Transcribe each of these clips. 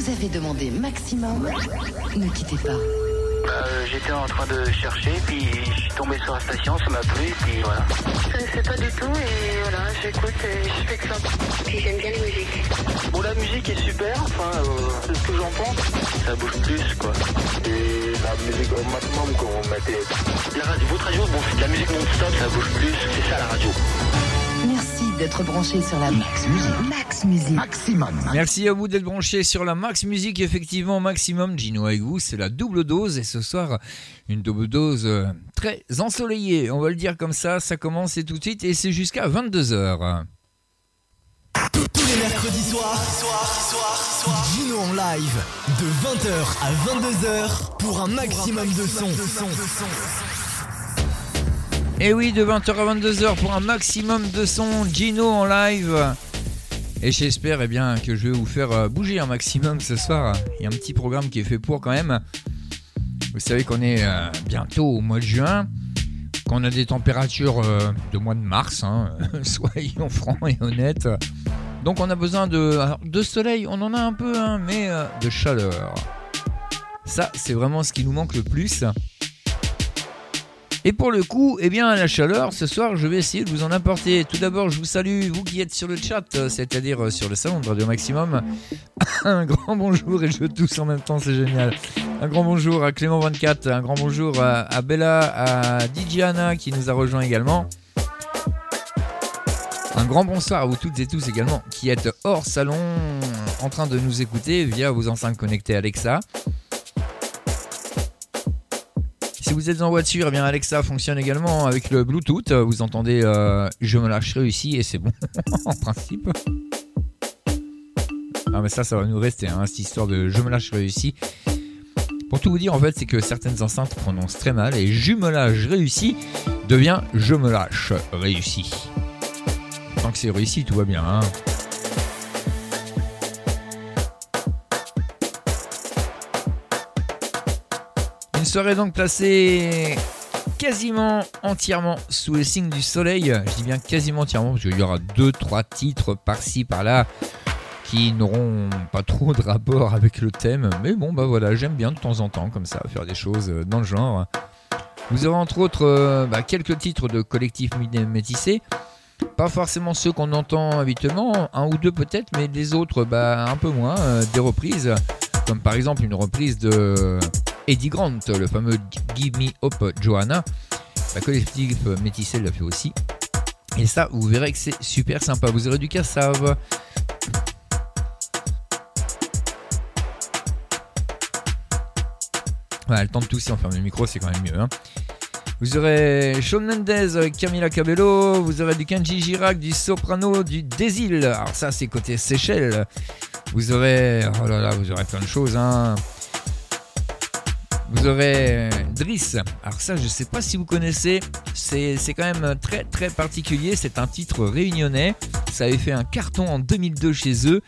Vous avez demandé maximum. Ne quittez pas. Euh, J'étais en train de chercher, puis je suis tombé sur la station, ça m'a plu, puis voilà. Je connaissais pas du tout et voilà, j'écoute et je fais que ça. Puis j'aime bien les musiques. Bon, la musique est super, enfin, euh, c'est ce que j'en pense. Ça bouge plus, quoi. Et la musique au maximum qu'on mettait. La radio, votre radio, bon, c'est de la musique non-stop, ça bouge plus, c'est ça la radio. D'être branché sur la Max Musique. Max Musique. Maximum. Merci à vous d'être branchés sur la Max Musique, effectivement, maximum. Gino avec vous, c'est la double dose. Et ce soir, une double dose euh, très ensoleillée. On va le dire comme ça, ça commence et tout de suite. Et c'est jusqu'à 22h. Tous les mercredis soirs, Gino en live de 20h à 22h pour un maximum de son. Et oui, de 20h à 22h pour un maximum de son. Gino en live. Et j'espère eh bien, que je vais vous faire euh, bouger un maximum ce soir. Il y a un petit programme qui est fait pour quand même. Vous savez qu'on est euh, bientôt au mois de juin, qu'on a des températures euh, de mois de mars, hein, soyons francs et honnêtes. Donc on a besoin de, soleil, on en a un peu, hein, mais de chaleur. Ça, c'est vraiment ce qui nous manque le plus. Et pour le coup, eh bien, la chaleur, ce soir, je vais essayer de vous en apporter. Tout d'abord, je vous salue, vous qui êtes sur le chat, c'est-à-dire euh, sur le salon de Radio Maximum. Un grand bonjour, et je tousse en même temps, c'est génial. Un grand bonjour à Clément24, un grand bonjour à, à Bella, à Didiana qui nous a rejoint également. Un grand bonsoir à vous toutes et tous également qui êtes hors salon en train de nous écouter via vos enceintes connectées Alexa. Si vous êtes en voiture, eh bien Alexa fonctionne également avec le Bluetooth. Vous entendez euh, Je me lâche réussi et c'est bon en principe. Ah mais ça, ça va nous rester, hein, cette histoire de Je me lâche réussi. Pour tout vous dire, en fait, c'est que certaines enceintes prononcent très mal et jumelage réussi devient Je me lâche réussi. Tant que c'est réussi, tout va bien. hein. Une soirée donc placée quasiment entièrement sous le signe du soleil. Je dis bien quasiment entièrement parce qu'il y aura deux, trois titres par-ci, par-là qui n'auront pas trop de rapport avec le thème. Mais bon, bah voilà, j'aime bien de temps en temps comme ça faire des choses euh, dans le genre. Vous aurez entre autres euh, bah, quelques titres de collectifs mé- métissés. Pas forcément ceux qu'on entend habituellement, un ou deux peut-être, mais les autres bah, un peu moins. euh, des reprises, comme par exemple une reprise de Eddie Grant, le fameux Give Me Up Johanna. La collectif métissé l'a fait aussi. Et ça, vous verrez que c'est super sympa. Vous aurez du cassave. Voilà, le temps de tousser, on ferme le micro, c'est quand même mieux. hein. Vous aurez Shawn Mendes, euh, Camila Cabello, vous aurez du Kenji Girac, du Soprano, du Desil. Alors ça, c'est côté Seychelles. Vous aurez, oh là là, vous aurez plein de choses. Hein. Vous aurez Driss. Alors ça, je sais pas si vous connaissez. C'est quand même très très particulier. C'est un titre réunionnais. Ça avait fait un carton en 2002 chez eux.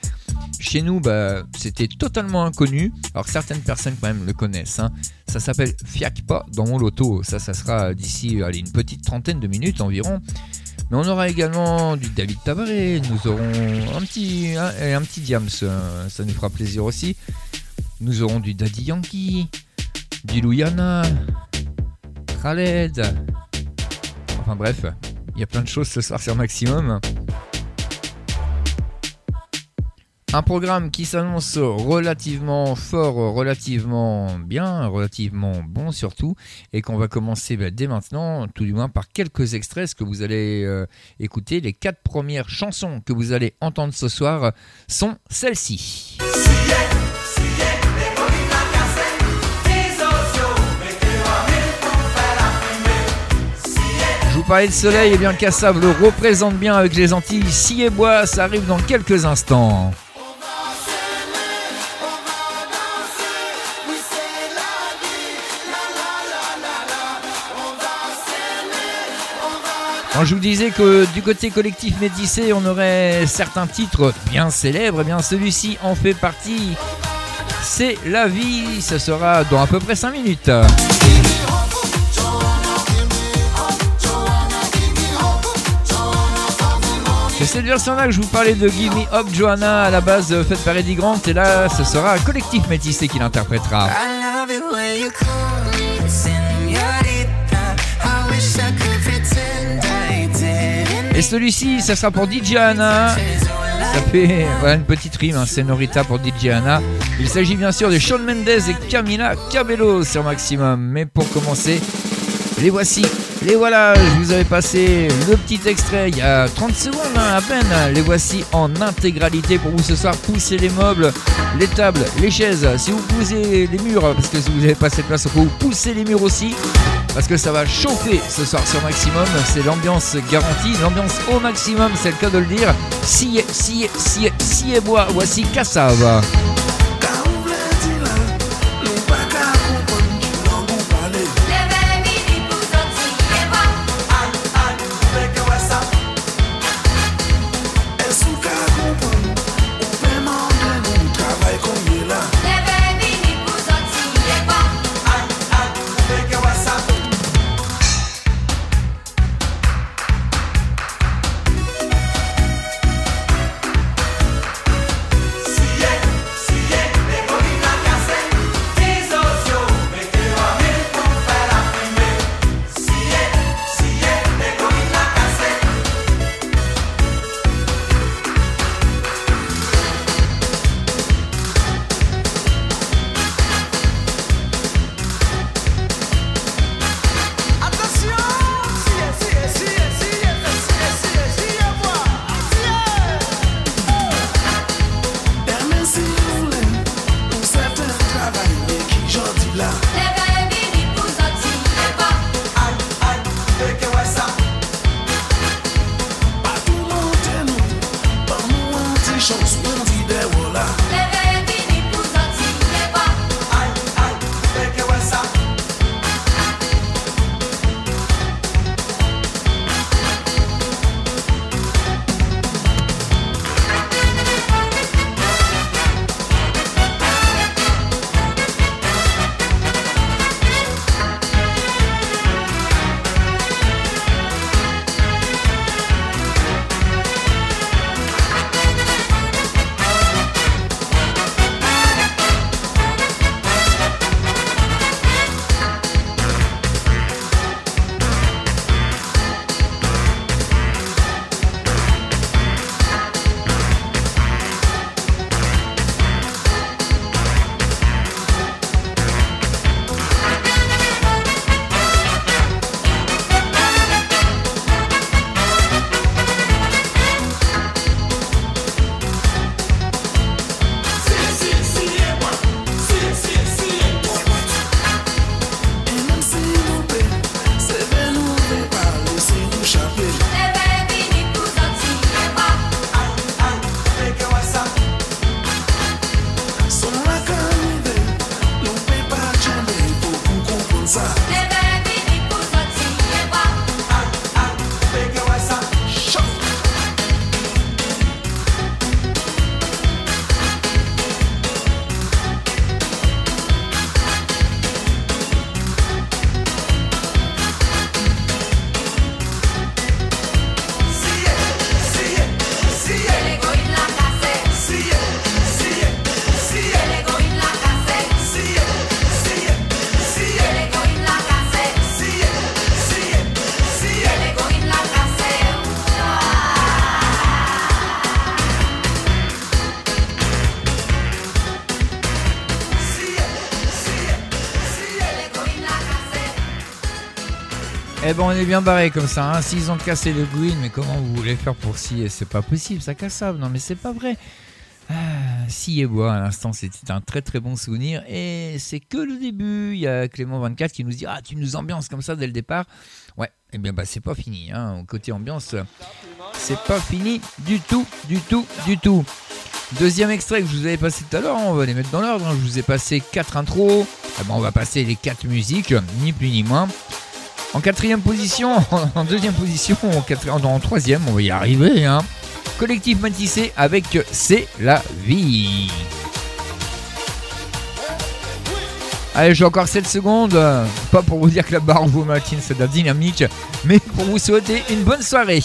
Chez nous, bah, c'était totalement inconnu. Alors certaines personnes quand même le connaissent. hein. Ça s'appelle Fiac pas dans mon loto. Ça, ça sera d'ici une petite trentaine de minutes environ. Mais on aura également du David Tabaré. Nous aurons un petit, un, un petit Diams. euh, Ça nous fera plaisir aussi. Nous aurons du Daddy Yankee, du Louiana, Khaled. Enfin bref, il y a plein de choses ce soir sur Maximum. Un programme qui s'annonce relativement fort, relativement bien, relativement bon surtout, et qu'on va commencer bah, dès maintenant, tout du moins par quelques extraits, que vous allez euh, écouter. Les quatre premières chansons que vous allez entendre ce soir sont celles-ci. De soleil, et bien Cassav le représente bien avec les Antilles. Si et bois, ça arrive dans quelques instants. Quand je vous disais que du côté collectif métissé, on aurait certains titres bien célèbres, eh bien celui-ci en fait partie. C'est la vie, ce sera dans à peu près 5 minutes. C'est cette version-là que je vous parlais de Give Me Up Joanna à la base euh, faite par Eddie Grant et là ce sera un collectif métissé qui l'interprétera. Et celui-ci, ça sera pour DJ Anna. Ça fait voilà, une petite rime, un Senorita pour DJ Anna. Il s'agit bien sûr de Shawn Mendes et Camila Cabello sur Maximum. Mais pour commencer, les voici, les voilà. Je vous avais passé le petit extrait il y a 30 secondes hein, à peine. Les voici en intégralité pour vous ce soir. Poussez les meubles, les tables, les chaises. Si vous poussez les murs, parce que si vous n'avez pas cette place, vous pousser les murs aussi parce que ça va chauffer ce soir sur Maximum. C'est l'ambiance garantie, l'ambiance au maximum, c'est le cas de le dire. Si, si, si, si et bois, voici Cassave. On est bien barré comme ça. Hein. S'ils ont cassé le green, mais comment vous voulez faire pour si C'est pas possible, ça cassable. Non mais c'est pas vrai. Ah, si et bois à l'instant, c'était un très très bon souvenir. Et c'est que le début. Il y a Clément24 qui nous dit Ah, tu nous ambiances comme ça dès le départ. Ouais, et eh bien bah c'est pas fini. Hein. Côté ambiance, c'est pas fini du tout, du tout, du tout. Deuxième extrait que je vous avais passé tout à l'heure, hein, on va les mettre dans l'ordre. Hein. Je vous ai passé quatre intros. Eh on va passer les quatre musiques, ni plus ni moins. En quatrième position, en deuxième position, en, troisième, on va y arriver. Hein. Collectif Matissé avec C'est la vie. Allez, j'ai encore 7 secondes. Pas pour vous dire que la barre vous matin c'est de la dynamique, mais pour vous souhaiter une bonne soirée.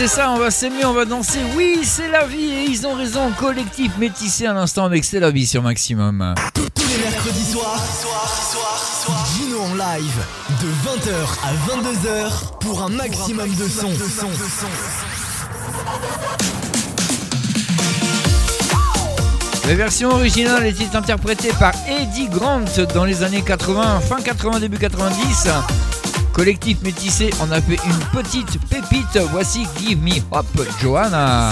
C'est ça, on va s'aimer, on va danser. Oui, c'est la vie et ils ont raison. Collectif métissé à l'instant avec C'est la vie sur Maximum. Tous les mercredis soirs, Gino en live de 20h à 22h pour un maximum de son. La version originale était interprétée par Eddie Grant dans les années 80, fin 80, début 90. Collectif métissé en a fait une petite pépite. Voici Give Me Hop Johanna.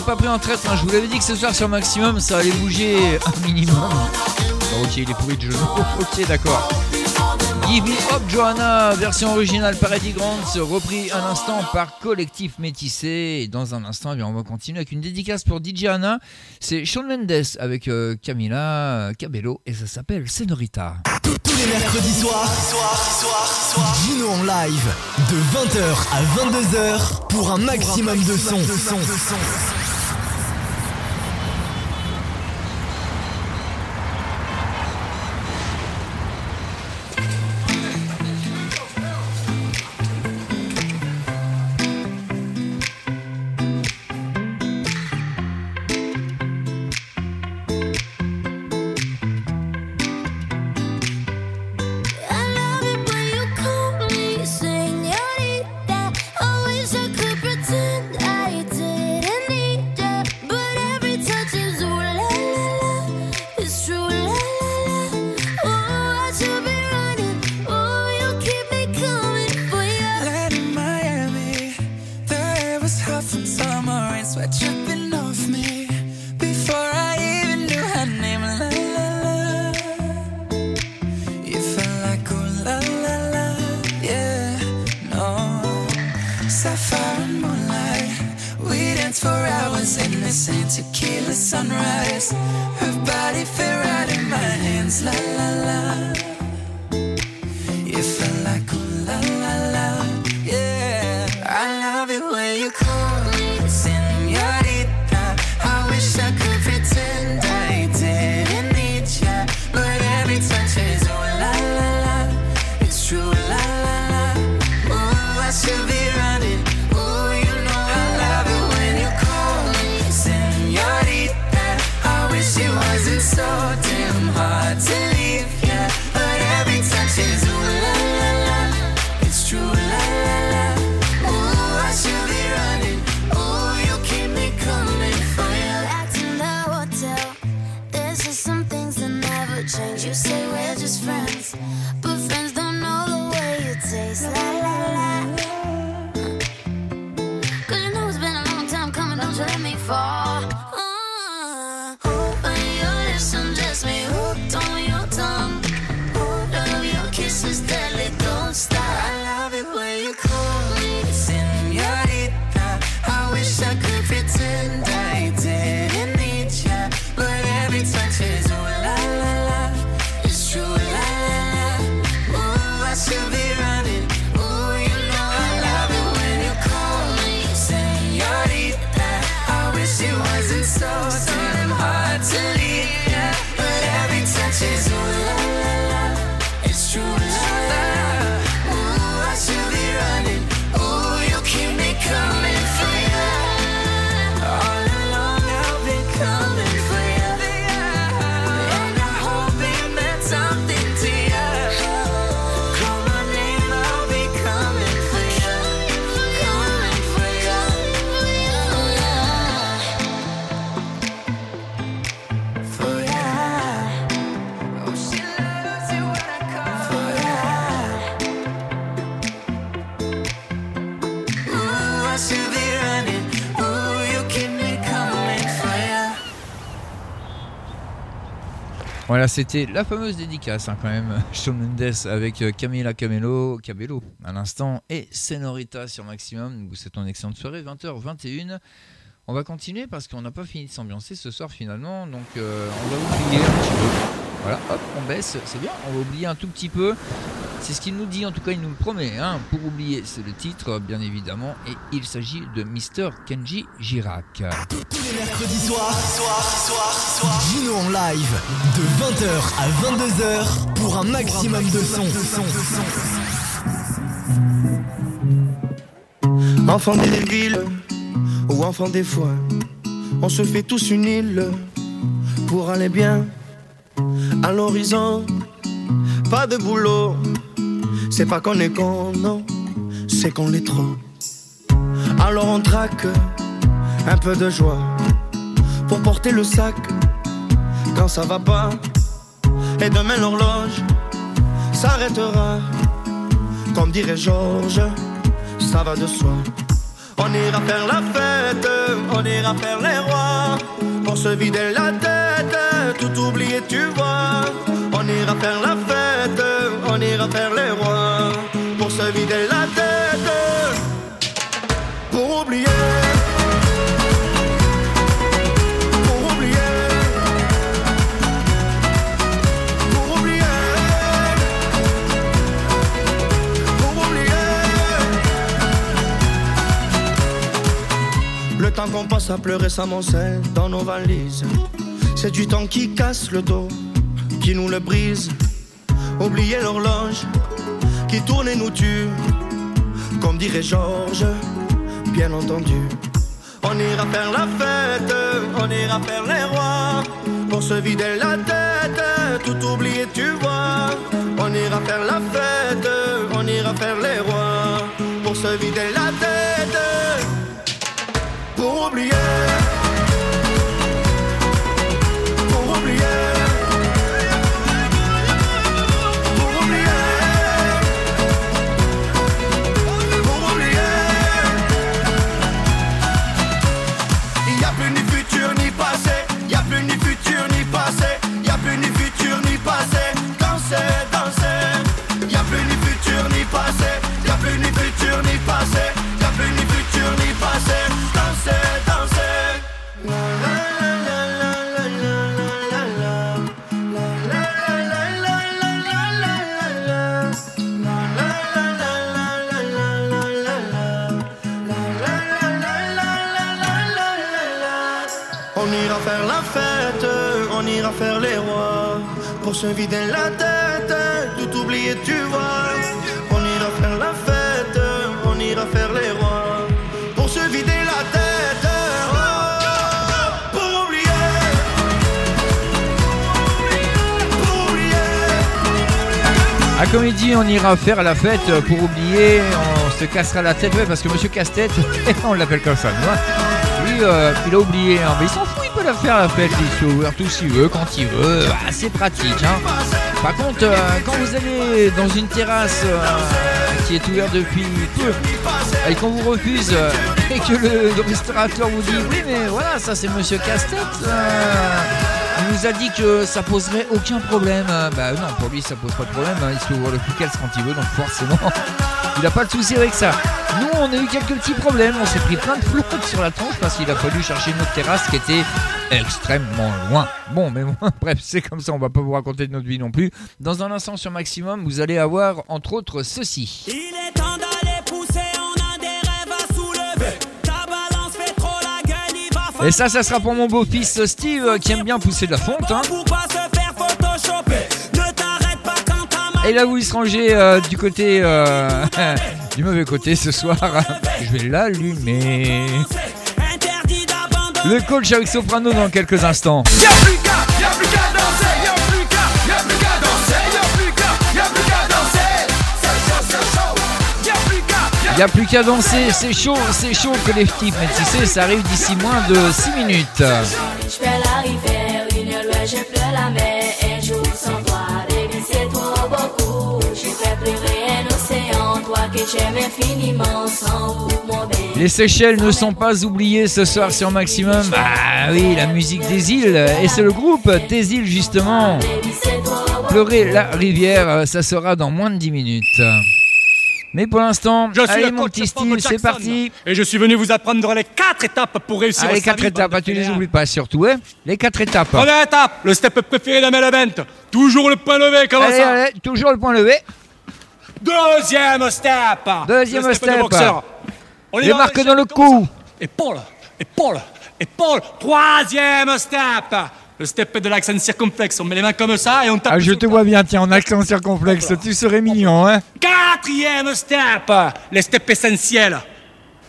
Pas pris en traître, hein. je vous l'avais dit que ce soir sur Maximum, ça allait bouger un minimum. Ok, il est pourri de genou. ok, d'accord. Give Me Up Johanna, version originale par Eddie Grant, repris un instant par Collectif Métissé. Et dans un instant, eh bien, on va continuer avec une dédicace pour DJ Anna. C'est Shawn Mendes avec euh, Camila Cabello et ça s'appelle Senorita. Tous les mercredis soirs, Gino en live de 20h à 22h pour un maximum de son. I C'était la fameuse dédicace hein, quand même. Shawn Mendes avec euh, Camila Camelo, Cabello à l'instant et Senorita sur Maximum. Souhaite une excellente soirée, 20h, 21. On va continuer parce qu'on n'a pas fini de s'ambiancer ce soir finalement. Donc euh, on va oublier un petit peu. Voilà, hop, on baisse, c'est bien. On va oublier un tout petit peu. C'est ce qu'il nous dit, en tout cas il nous le promet. Hein. Pour oublier, c'est le titre, bien évidemment. Et il s'agit de Mr. Kenji Girac. Tous les mercredis soirs, soir, soir, soir, Gino en live de 20h à 22h pour un maximum de son. Enfant des villes ou enfant des foins, on se fait tous une île pour aller bien à l'horizon. Pas de boulot, c'est pas qu'on est con, non, c'est qu'on l'est trop. Alors on traque un peu de joie pour porter le sac quand ça va pas. Et demain l'horloge s'arrêtera, comme dirait Georges, ça va de soi. On ira faire la fête, on ira faire les rois, pour se vider la tête, tout oublier, tu vois. On ira faire la fête, on ira faire les rois, vider la tête, pour oublier. Pour oublier. Pour oublier. Pour oublier. Le temps qu'on passe à pleurer s'amoncelle dans nos valises. C'est du temps qui casse le dos, qui nous le brise. Oublier l'horloge qui tourne et nous tue. Comme dirait Georges, bien entendu. On ira faire la fête, on ira faire les rois. Pour se vider la tête, tout oublier, tu vois. On ira faire la fête, on ira faire les rois. Pour se vider la tête, pour oublier. Faire la fête pour oublier, on se cassera la tête, ouais, parce que Monsieur Casse-Tête, on l'appelle comme ça. Lui, euh, il a oublié, hein, mais il s'en fout, il peut la faire la fête, il s'est ouvert tout s'il veut, quand il veut, bah, c'est pratique. Hein. Par contre, euh, quand vous allez dans une terrasse euh, qui est ouvert depuis peu et qu'on vous refuse et que le, le restaurateur vous dit oui mais voilà ça c'est monsieur Casse-Tête il nous a dit que ça poserait aucun problème. Euh, bah non pour lui ça pose pas de problème hein, il se ouvre le Phuket quand il veut donc forcément il a pas de souci avec ça. Nous on a eu quelques petits problèmes. On s'est pris plein de flottes sur la tronche parce qu'il a fallu chercher une autre terrasse qui était extrêmement loin. Bon mais bon, bref c'est comme ça. On va pas vous raconter de notre vie non plus. Dans un instant sur Maximum vous allez avoir entre autres ceci Et ça, ça sera pour mon beau-fils Steve euh, qui aime bien pousser de la fonte. hein. Et là où il se rangeait euh, du côté euh, du mauvais côté ce soir, je vais l'allumer. Le coach avec Soprano dans quelques instants. Il n'y a plus qu'à danser, c'est chaud, c'est chaud collectif. Mais tu sais, ça arrive d'ici moins de 6 minutes. Les Seychelles ne sont pas oubliées ce soir sur Maximum. Ah oui, la musique des îles. Et c'est le groupe des îles justement. Pleurer la rivière, ça sera dans moins de 10 minutes. Mais pour l'instant, Je suis allez le mon petit c'est parti. Et je suis venu vous apprendre les quatre étapes pour réussir Allez, au quatre étapes, ah, tu les oublies pas surtout, hein Les quatre étapes. Première étape, le step préféré d'Amel Bent. Toujours le point levé, comment Allez, ça allez, toujours le point levé. Deuxième step. Deuxième le step. boxeur. On Les les dans le cou. Épaule, épaule, épaule. Troisième step. Le step de l'accent circonflexe. On met les mains comme ça et on tape. Ah, je te vois bien, tiens, en accent circonflexe, tu serais mignon, hein Quatrième step. Les steps essentiels.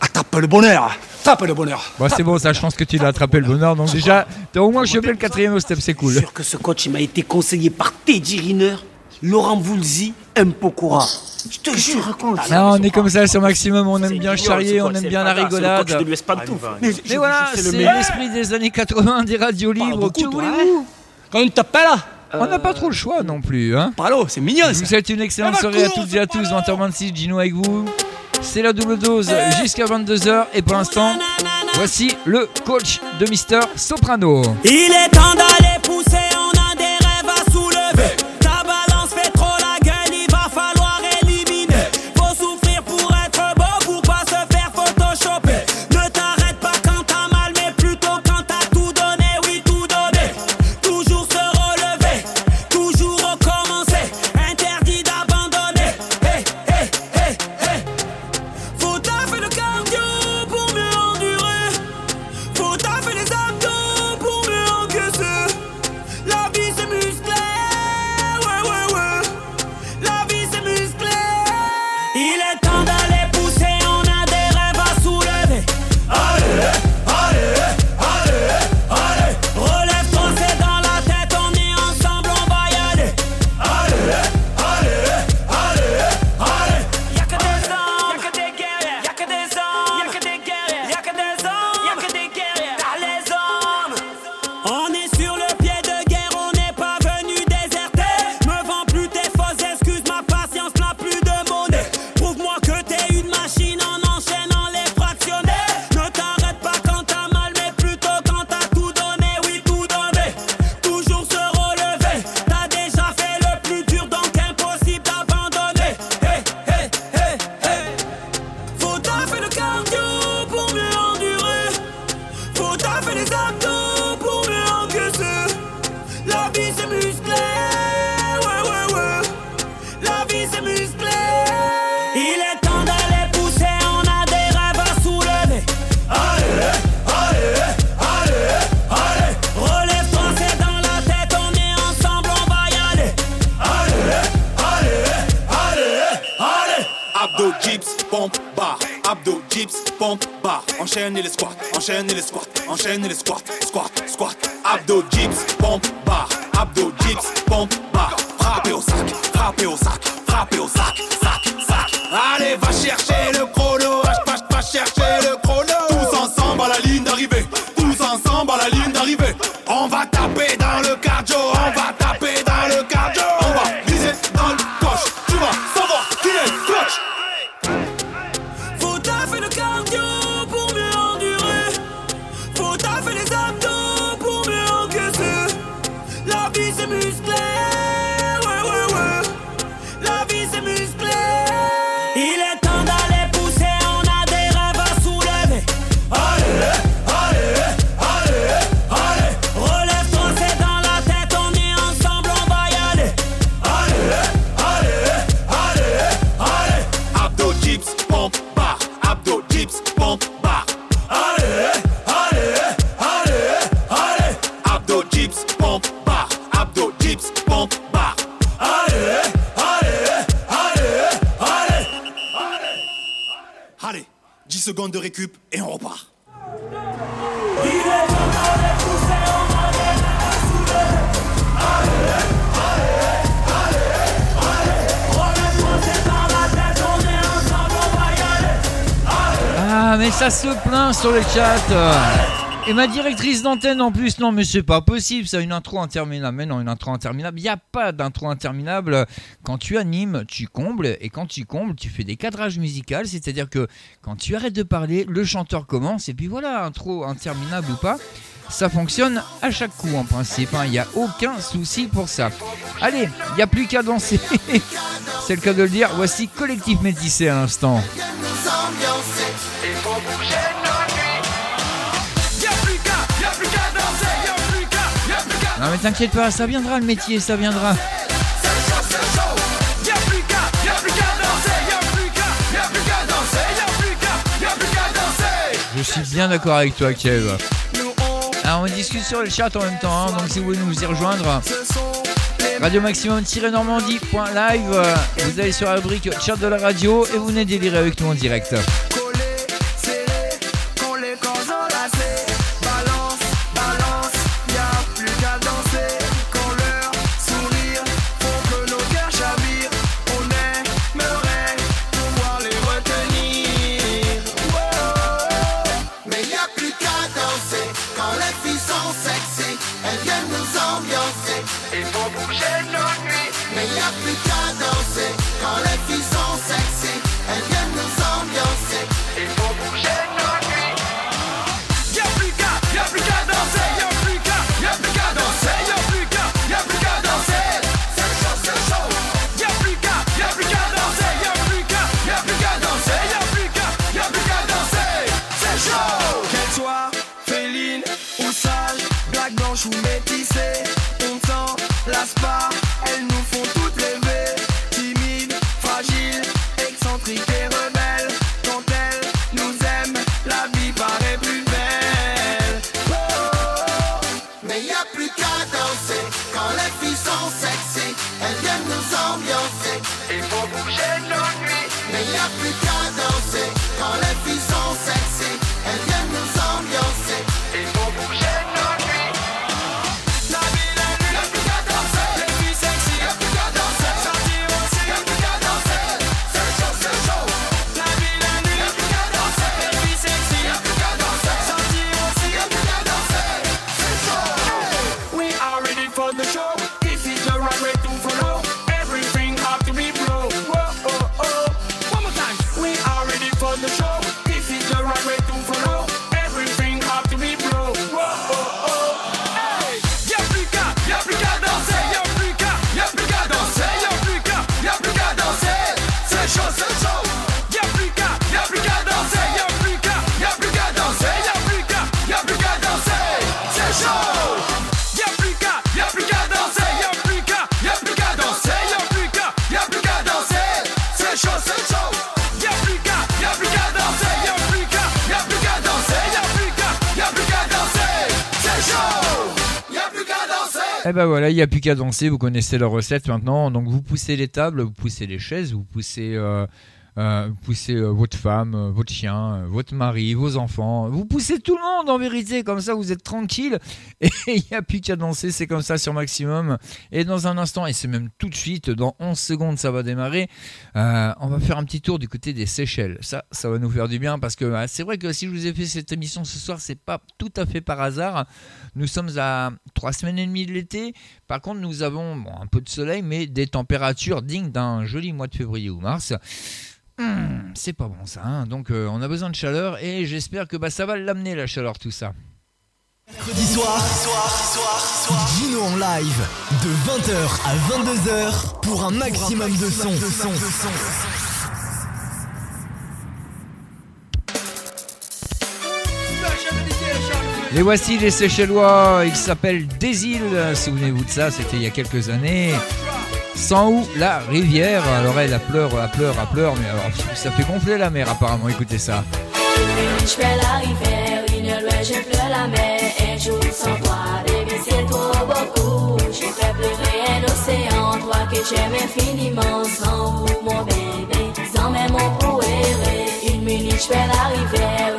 Attrape le bonheur. Attrape le bonheur. Bon, c'est bon, ça, je pense que tu l'as attrapé le bonheur, donc déjà, au moins chopé le quatrième step, c'est cool. sûr que ce coach m'a été conseillé par Teddy Riner, Laurent Voulzy, M. Pokora. Je te jure, raconte. Ah, on est comme ça sur Maximum, on aime bien charrier, on aime bien la le rigolade. coach de l'US Pantouf. Mais, voilà, c'est l'esprit des années 80 des radios libres. Que voulez-vous Quand on t'appelle, On n'a pas trop le choix non plus, hein Palo, c'est mignon vous souhaite une excellente Ah bah, soirée à toutes et à tous. 20h26, Gino avec vous. C'est la double dose jusqu'à 22h. Et pour l'instant, voici le coach de Mister Soprano. Il est temps d'aller pousser, on a des rêves à soulever. Le chat. Et ma directrice d'antenne en plus, non, mais c'est pas possible, ça, une intro interminable. Mais non, une intro interminable, il n'y a pas d'intro interminable. Quand tu animes, tu combles, et quand tu combles, tu fais des cadrages musicaux, c'est-à-dire que quand tu arrêtes de parler, le chanteur commence, et puis voilà, intro interminable ou pas. Ça fonctionne à chaque coup en principe, il n'y a aucun souci pour ça. Allez, il n'y a plus qu'à danser. C'est le cas de le dire. Voici Collectif Métissé à l'instant. Non mais t'inquiète pas, ça viendra le métier, ça viendra. Je suis bien d'accord avec toi, Kev. Alors on discute sur le chat en même temps, hein, donc si vous voulez nous y rejoindre, radio maximum-normandie.live, vous allez sur la rubrique chat de la radio et vous venez délirer avec nous en direct. Il n'y a plus qu'à danser, vous connaissez la recette maintenant. Donc vous poussez les tables, vous poussez les chaises, vous poussez, euh, euh, poussez euh, votre femme, votre chien, votre mari, vos enfants. Vous poussez tout le monde en vérité, comme ça vous êtes tranquille. Et il n'y a plus qu'à danser, c'est comme ça sur Maximum. Et dans un instant, et c'est même tout de suite, dans 11 secondes ça va démarrer, euh, on va faire un petit tour du côté des Seychelles. Ça, ça va nous faire du bien parce que euh, c'est vrai que si je vous ai fait cette émission ce soir, c'est pas tout à fait par hasard. Nous sommes à trois semaines et demie de l'été. Par contre, nous avons un peu de soleil, mais des températures dignes d'un joli mois de février ou mars. Hum, c'est pas bon ça. hein. Donc, euh, on a besoin de chaleur et j'espère que bah, ça va l'amener la chaleur tout ça. Mercredi soir, Gino en live de 20h à 22h pour un maximum de son. Les voici les Seychellois, ils s'appellent Des îles, souvenez-vous de ça, c'était il y a quelques années. Sans où la rivière, alors elle, elle pleure, elle pleure, elle pleure, mais alors ça fait gonfler la mer apparemment, écoutez ça. Je fais la rivière, une loi, je pleure la mer. Je j'aime infiniment. Sans vous, mon bébé, sans même mon poéré. Une minute, je fais la rivière.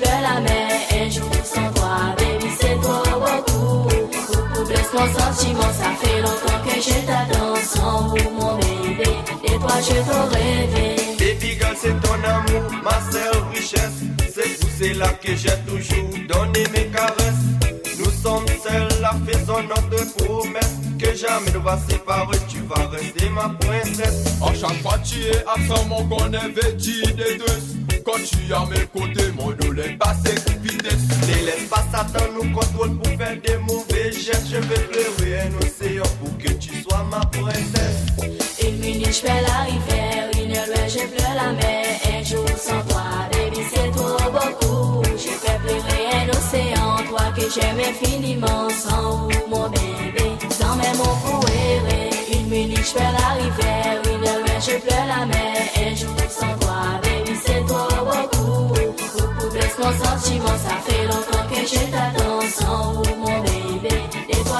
pleure la mer. Un jour sans toi, baby, c'est trop beaucoup. Beaucoup blesse mon sentiment, ça fait longtemps que je t'attends sans vous, mon bébé. Et toi, je t'aurais rêvé. Baby girl, c'est ton amour, ma seule richesse. C'est cela que j'ai toujours donné mes caresses. Nous sommes seuls, la faisons notre promesse. Que jamais nous va séparer, tu vas rester ma princesse. À chaque fois tu es absent, mon qu'on est vêtu des deux. Quand tu es à mes côtés, mon dos les passer vitesse. Ne laisse pas Satan nous contrôle pour faire des mauvais gestes. Je vais pleurer un océan pour que tu sois ma princesse. Une minute, je fais la rivière, une heure, je pleure la mer. Un jour sans toi, que j'aime infiniment. Sans vous, mon bébé, sans même mon fourré. Une minute, je fais la rivière, une heure, je pleure la mer. Un jour sans toi, baby, c'est trop beaucoup. Beaucoup blesse mon sentiment, ça fait longtemps que je t'attends. Sans vous,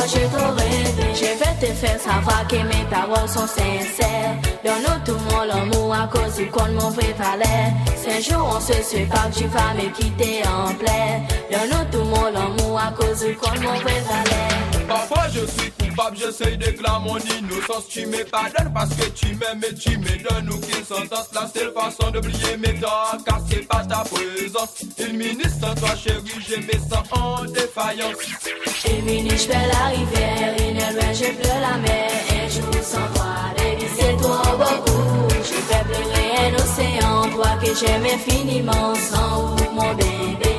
je vais te faire savoir que mes paroles sont sincères. Donne-nous tout mon amour à cause du compte mon vrai valeur. Si un jour on se sépare, tu vas me quitter en plein. Donne-nous tout mon amour à cause du compte mon vrai valeur. Parfois je suis coupable, j'essaye de clamer mon innocence. Tu me pardonnes parce que tu m'aimes et tu me donnes aucune sentence. La seule façon d'oublier mes torts, car c'est pas ta présence. Une minute sans toi, chérie, je me sens en défaillance. Une minute, je fais la rivière, une heure, je pleure la mer. Un jour sans toi, c'est trop beaucoup. Je fais pleurer un océan, toi que j'aime infiniment. Sans vous, mon bébé,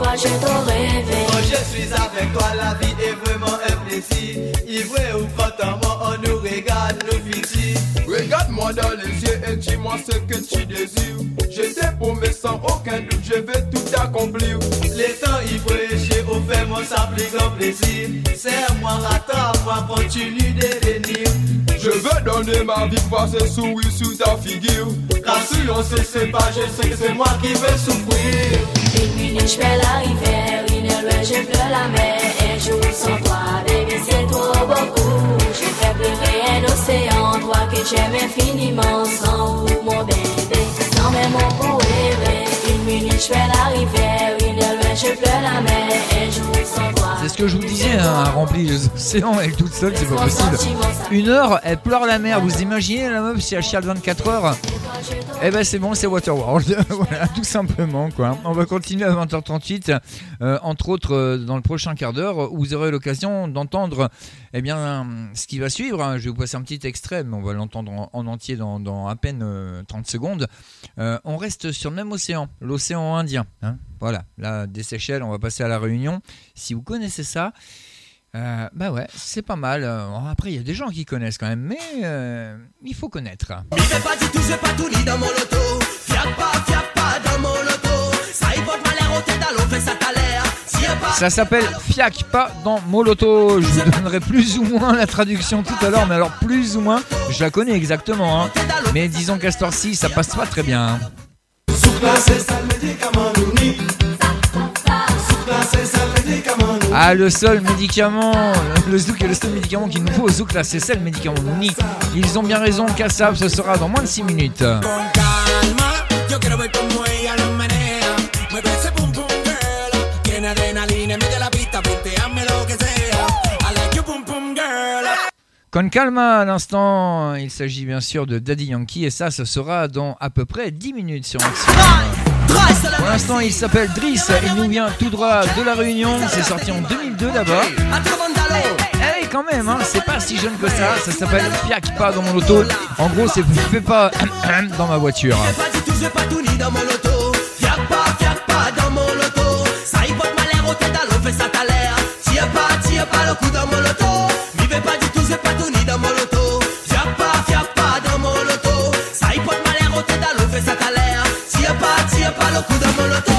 toi, je rêvé. Quand je suis avec toi, la vie est vraiment un plaisir. Ivré ou contentement, on nous regarde, nous fixer. Regarde-moi dans les yeux et dis-moi ce que tu désires. Je t'ai promis sans aucun doute, je vais tout accomplir. Les temps ivrés, offert mon sans plus grand plaisir. Serre-moi, attends-moi, continue de venir. Je veux donner ma vie pour ce sourire sur ta figure. Car si on se sépare, je sais que c'est moi qui vais souffrir. Une minute, je fais la rivière, une heure, je pleure la mer. Un jour sans toi, baby, c'est trop beaucoup. Je fais pleurer un océan, toi que j'aime infiniment. Sans vous, mon bébé, sans même mon poème. Une minute, je fais la rivière, C'est ce que je vous disais, hein, rempli les océans, elle toute seule, c'est pas possible. Une heure, elle pleure la mer. Vous imaginez la meuf si elle chiale 24 heures Eh ben c'est bon, c'est Waterworld. voilà, tout simplement quoi. On va continuer à 20h38, euh, entre autres euh, dans le prochain quart d'heure, où vous aurez l'occasion d'entendre eh bien ce qui va suivre. hein. Je vais vous passer un petit extrait, mais on va l'entendre en, en entier dans, à peine euh, 30 secondes. Euh, on reste sur le même océan, l'océan Indien. hein. Voilà, là des Seychelles, on va passer à la Réunion. Si vous connaissez ça, euh, bah ouais, c'est pas mal. Euh, Après, il y a des gens qui connaissent quand même, mais euh, il faut connaître. Ça s'appelle Fiac, pas dans Moloto. Je vous donnerai plus ou moins la traduction tout à l'heure, mais alors plus ou moins, je la connais exactement. hein. Mais disons qu'à cette heure-ci, ça passe pas très bien. hein. Ah, le seul médicament, le zouk est le seul médicament qu'il nous faut au zouk là, c'est ça le médicament Nouni. Ils ont bien raison, Kassab, ce sera dans moins de 6 minutes. Con calma, à l'instant, il s'agit bien sûr de Daddy Yankee et ça, ce sera dans à peu près 10 minutes sur Action. Pour l'instant, il s'appelle Driss, il nous vient tout droit de la Réunion, c'est sorti en 2002 d'abord. Eh oui, quand même, hein, c'est pas si jeune que ça, ça s'appelle Fiac pas dans mon auto. En gros, c'est fais pas dans ma voiture. Pas pas. Ça y au tête à l'eau, fait ça t'as l'air. Tire tire le coup dans mon. Tire pas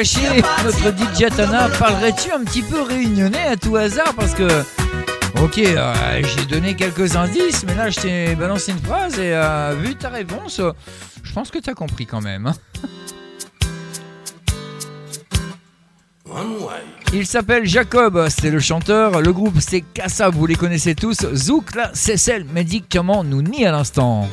Notre DJ Tana, parlerais-tu un petit peu réunionnais à tout hasard? Parce que, ok, euh, j'ai donné quelques indices, mais là je t'ai balancé une phrase et euh, vu ta réponse, euh, je pense que t'as compris quand même. Hein. Il s'appelle Jacob, c'est le chanteur. Le groupe c'est Kassa, vous les connaissez tous. Zouk, là, c'est celle médicament nous nie à l'instant.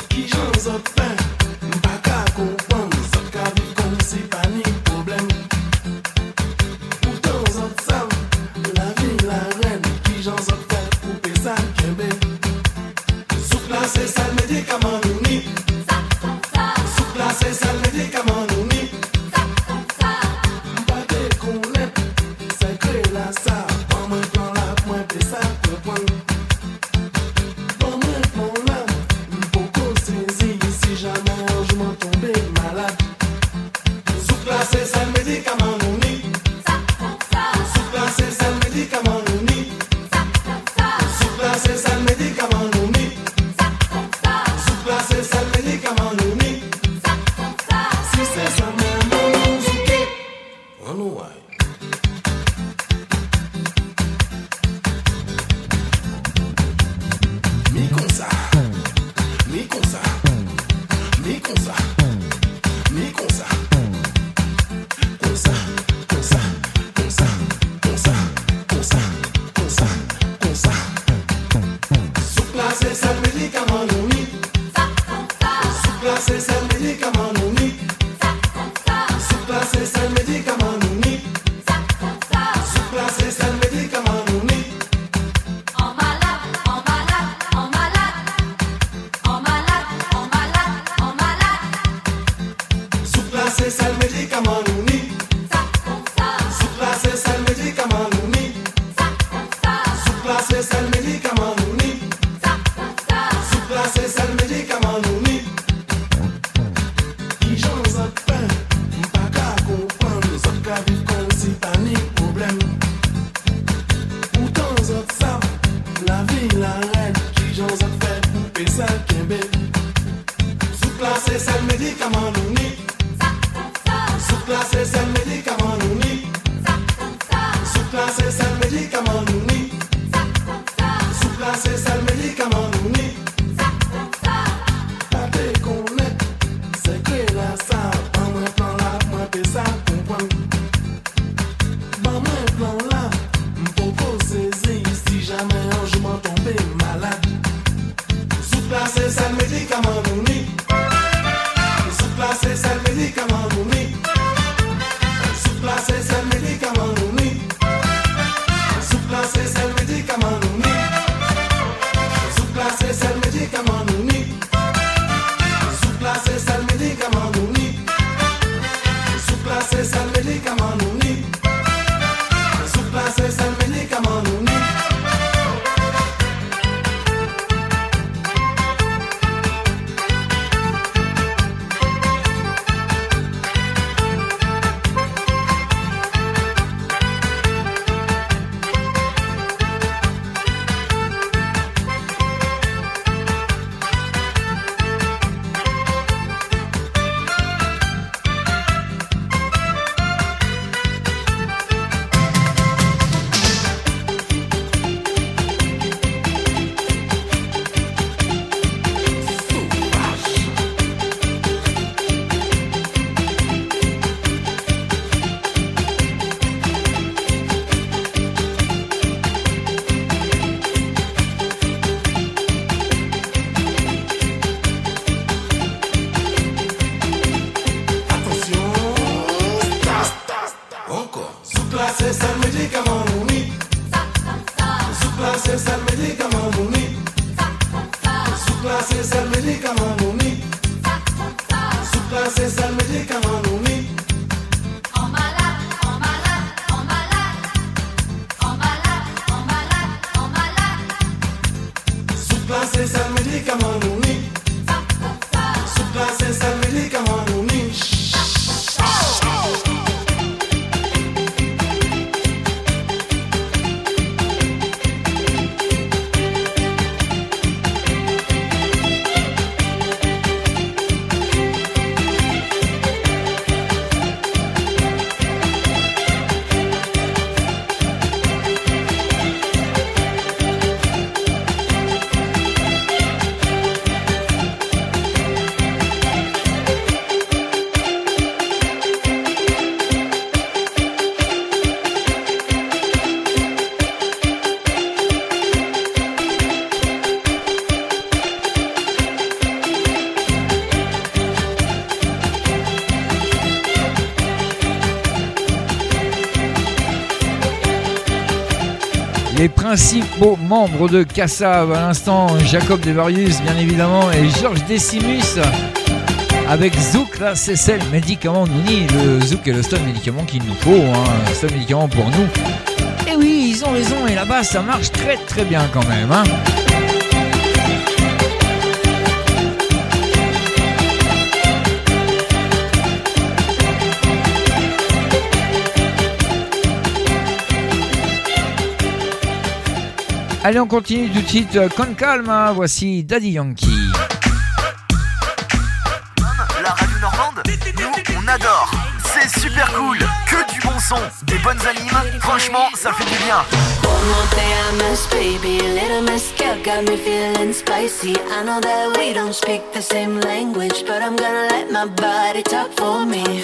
César Mellica Mamuni. membres de Cassav à l'instant, Jacob Devarius bien évidemment et Georges Decimus avec Zouk, là c'est celle médicament Nouni, le Zouk est le Stone médicament qu'il nous faut, hein, Stone médicament pour nous. Et oui, ils ont raison et là-bas ça marche très très bien quand même. Hein. Allez, on continue tout de suite. Euh, Con calme, hein. voici Daddy Yankee. La radio normande, nous, on adore. C'est super cool. Que du bon son, des bonnes animes. Franchement, ça fait du bien. One more day I miss, baby. Little Miss Girl got me feeling spicy. I know that we don't speak the same language, but I'm gonna let my body talk for me.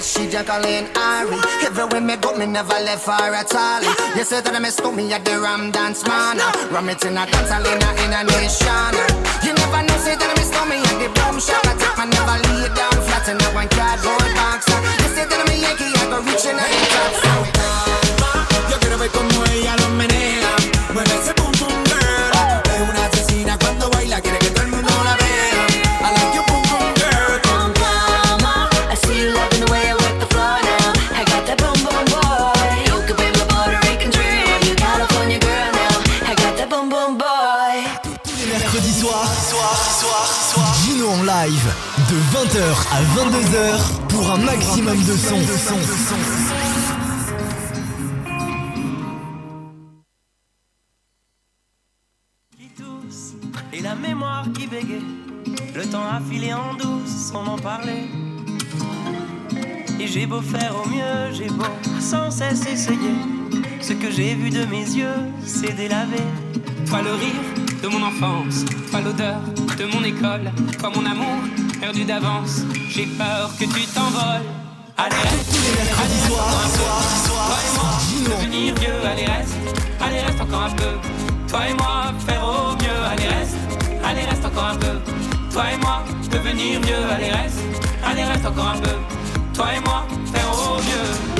Yes, she just calling Ari. Everywhere me go, me never left her at all. You say that I miss me at the Ram Dance Man. Ram it in a dance, I in a nation. You never know, say that I miss me at the bomb shop. I take my never lay down flat in a one cardboard box. You say that I'm a Yankee, I go reaching a hip hop. Yo quiero ver como ella lo menea. Mueve ese 22h pour un maximum de sons. et la mémoire qui bégait. Le temps a filé en douce sans en parler. Et j'ai beau faire au mieux, j'ai beau sans cesse essayer. Ce que j'ai vu de mes yeux, c'est délavé. Toi le rire de mon enfance, toi l'odeur de mon école, toi mon amour perdu d'avance. J'ai peur que tu t'envoles. Allez reste, allez reste encore un peu. Toi et moi, devenir vieux, allez reste, allez reste encore un peu. Toi et moi, faire au mieux, allez reste, allez reste encore un peu. Toi et moi, devenir vieux, allez reste, allez reste encore un peu. Toi et moi, faire au mieux.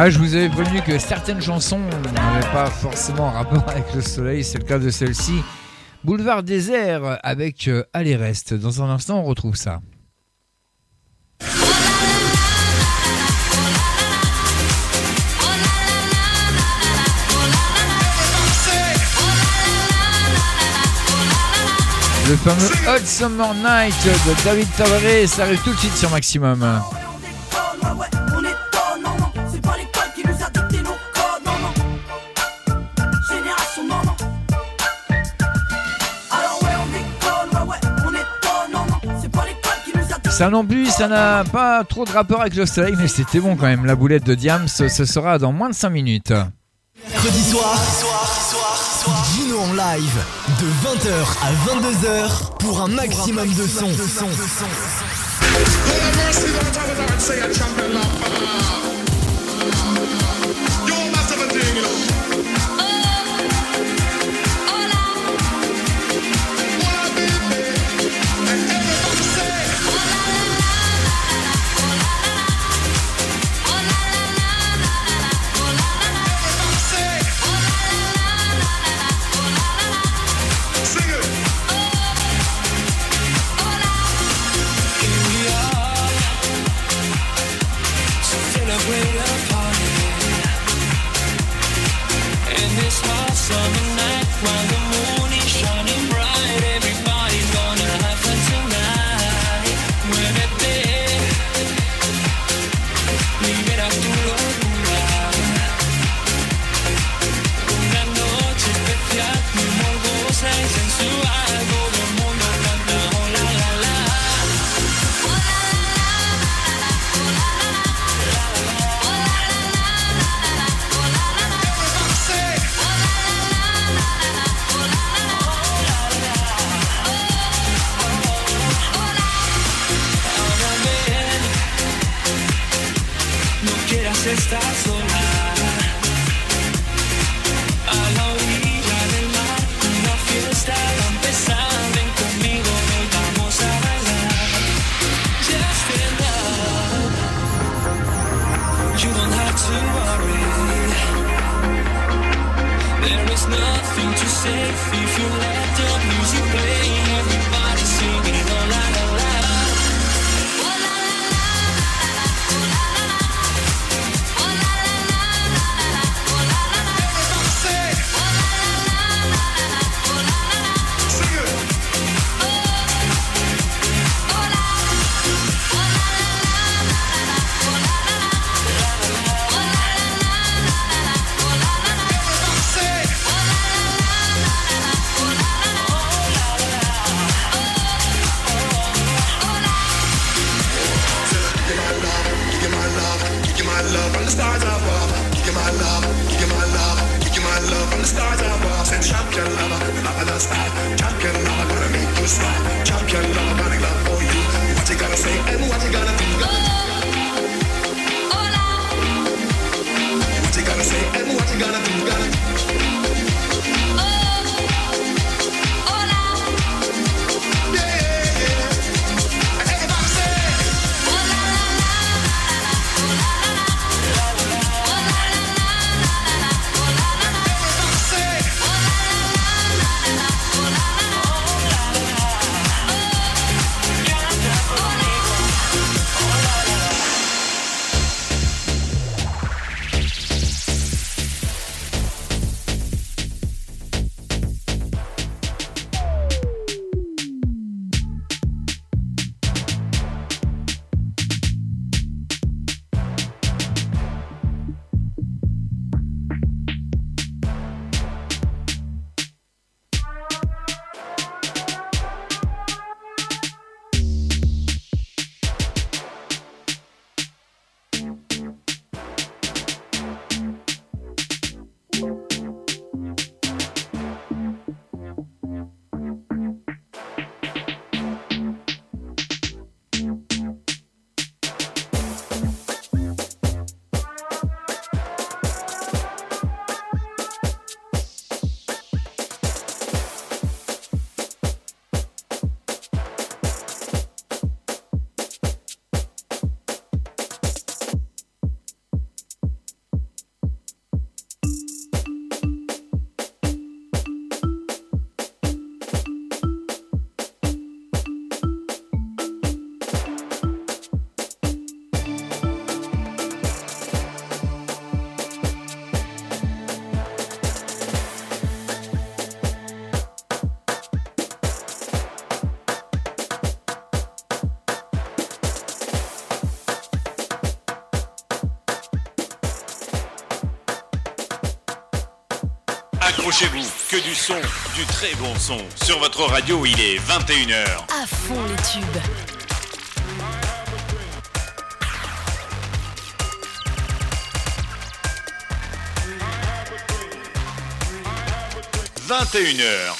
Ah, je vous avais prévenu que certaines chansons n'avaient pas forcément rapport avec le soleil, c'est le cas de celle-ci. Boulevard désert avec euh, Allez reste. Dans un instant, on retrouve ça. Le fameux Hot Summer Night de David Tavares, ça arrive tout de suite sur Maximum. Ça non plus, ça n'a pas trop de rapport avec le soleil, mais c'était bon quand même. La boulette de Diams, ce sera dans moins de 5 minutes. Mercredi soir, Gino en live de 20h à 22h pour un maximum de son. sun. Accrochez-vous, que du son, du très bon son. Sur votre radio, il est 21h. À fond les tubes. – 21h.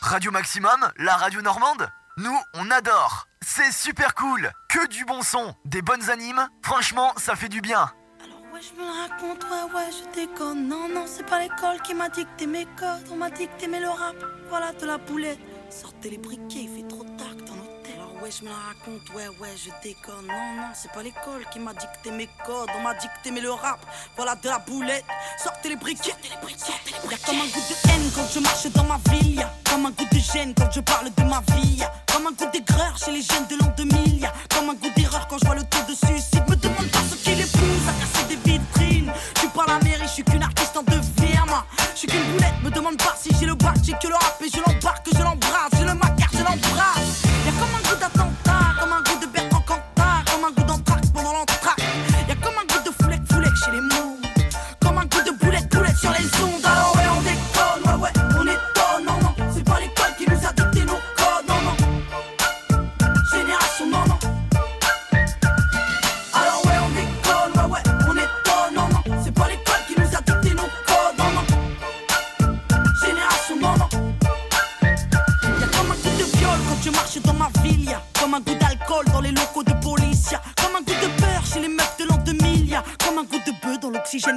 Radio Maximum, la radio normande Nous, on adore C'est super cool Que du bon son, des bonnes animes, franchement, ça fait du bien Je me la raconte, ouais, ouais, je déconne. Non, non, c'est pas l'école qui m'a dicté mes codes. On m'a dicté mes le rap, voilà de la boulette. Sortez les briquets, fait ouais, je me la raconte, ouais, ouais, je déconne. Non, non, c'est pas l'école qui m'a dicté mes codes. On m'a dicté mes le rap, voilà de la boulette. Sortez les briquets, sortez les briquets, sortez les. Y'a comme un goût de haine quand je marche dans ma ville. Comme un goût de gêne quand je parle de ma vie. Comme un goût d'aigreur chez les jeunes de l'an 2000. Y'a comme un goût d'erreur quand je vois le taux de suicide. Me demande pas ce qu'il épouse à casser des vitrines. Je suis pas la mairie, je suis qu'une artiste en devenir. Je suis qu'une boulette, me demande pas si j'ai le bac, j'ai que le rap et je l'embarque,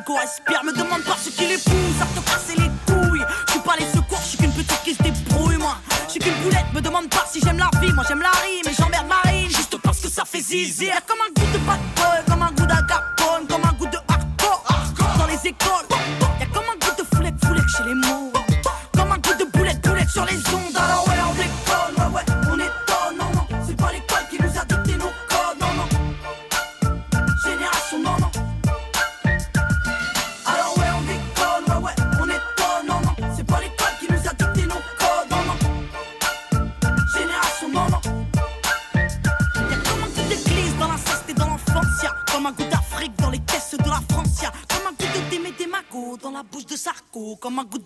сквозь Ooh, got my good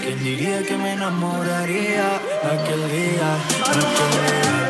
¿Quién diría que me enamoraría aquel día? Aquel día.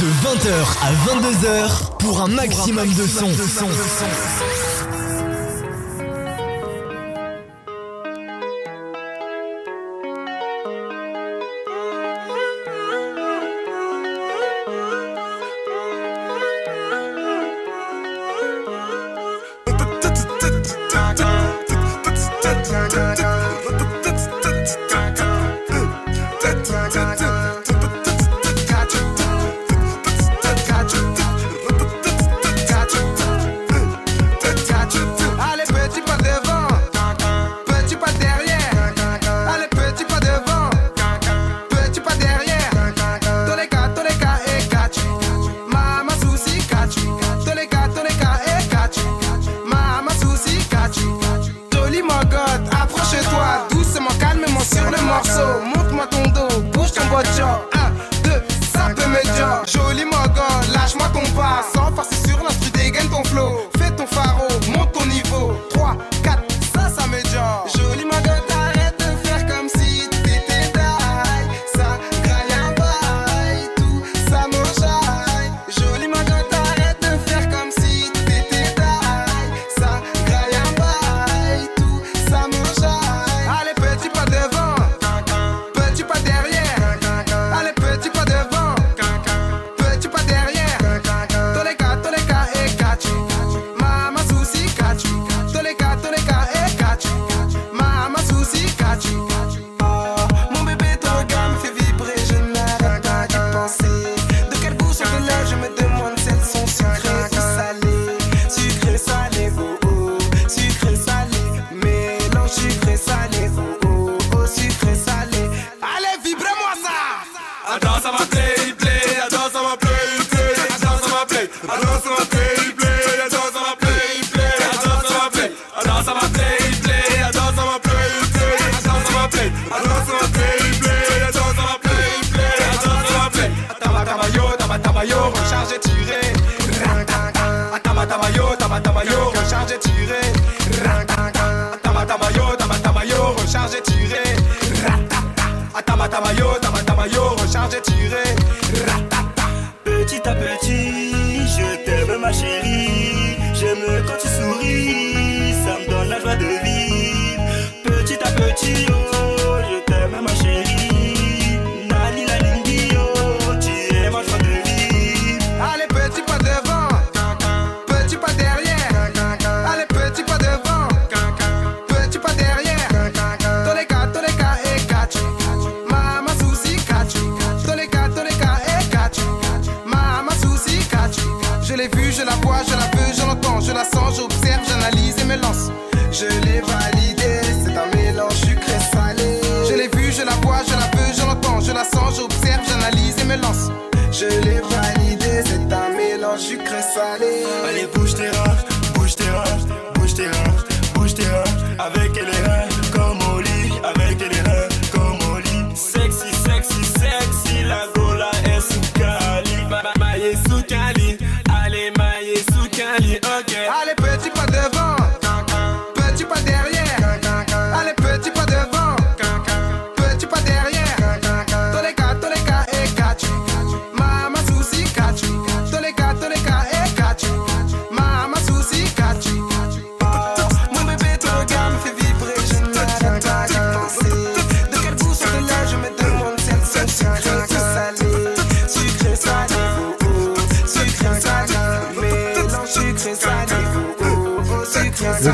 de 20h à 22h pour un maximum, pour un maximum de sons. Son.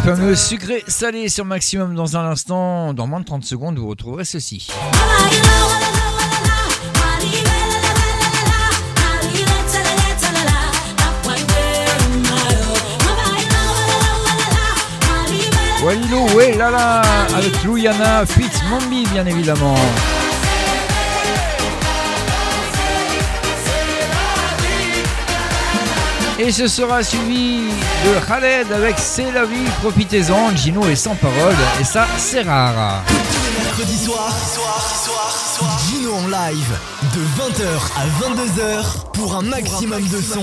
fameux sucré salé sur maximum dans un instant. Dans moins de 30 secondes, vous retrouverez ceci. Ouais, là là, avec Fitz, Mombi, bien évidemment. Et ce sera suivi de Khaled avec C'est la vie, profitez-en. Gino est sans parole et ça, c'est rare. Mercredi soir, soir, soir, soir, Gino en live de 20h à 22h pour un maximum, de De sons.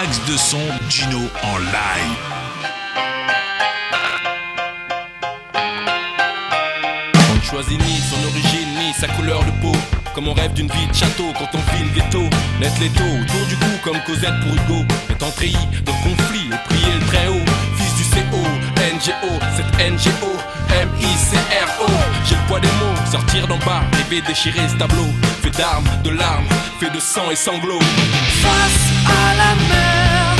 max de son Gino en live. choisit ni son origine, ni sa couleur de peau. Comme on rêve d'une vie de château quand on vit le ghetto. Net les taux autour du cou comme Cosette pour Hugo. Est entrée dans le conflit et prier le très haut. Fils du CO, NGO, cette NGO j'ai le poids des mots, sortir d'en bas, rêver, déchirer ce tableau. Fait d'armes, de larmes, fait de sang et sanglots. Face à la mer,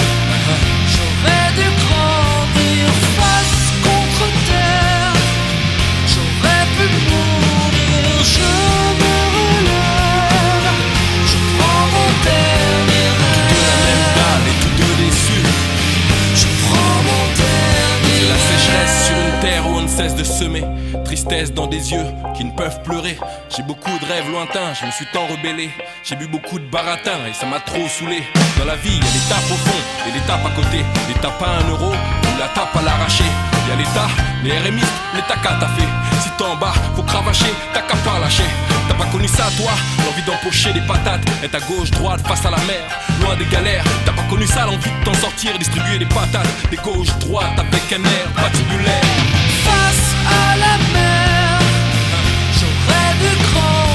j'aurais dû grandir. Face contre terre, j'aurais pu mourir. Je me relève, je prends mon dernier rêve. et tout de déçu, je prends mon dernier. La sécheresse sur une terre où cesse de semer. Tristesse dans des yeux qui ne peuvent pleurer. J'ai beaucoup de rêves lointains, je me suis tant rebellé. J'ai bu beaucoup de baratin et ça m'a trop saoulé. Dans la vie, il y a des tapes au fond et des tapes à côté. Des tapes à un euro ou la tape à l'arraché. Il y a l'État, les RMI, les tacas t'as fait. Si t'es en bas, faut cravacher, t'as qu'à pas lâcher. T'as pas connu ça toi L'envie d'empocher des patates, être à gauche, droite, face à la mer, loin des galères. T'as pas connu ça, l'envie de t'en sortir, distribuer des patates, des gauches, droites avec un air patibulaire. Face à la mer, j'aurais dû grandir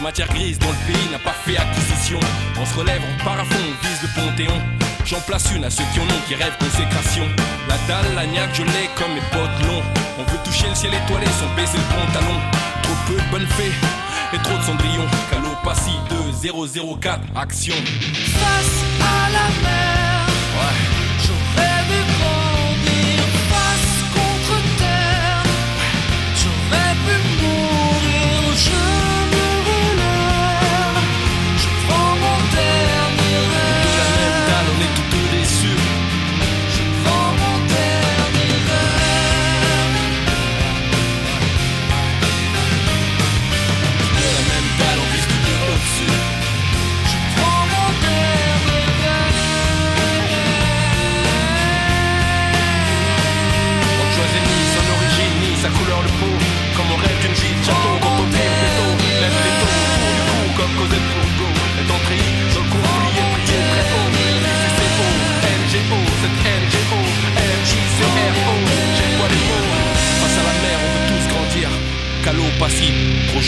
matière grise dont le pays n'a pas fait acquisition. On se relève, on part à fond, on vise le panthéon. J'en place une à ceux qui en ont, qui rêvent consécration. La dalle, la niaque, je l'ai comme mes potes longs. On veut toucher le ciel étoilé sans baisser le pantalon. Trop peu de bonnes fées et trop de cendrillon. Calopassie 2004, action. face à la mer,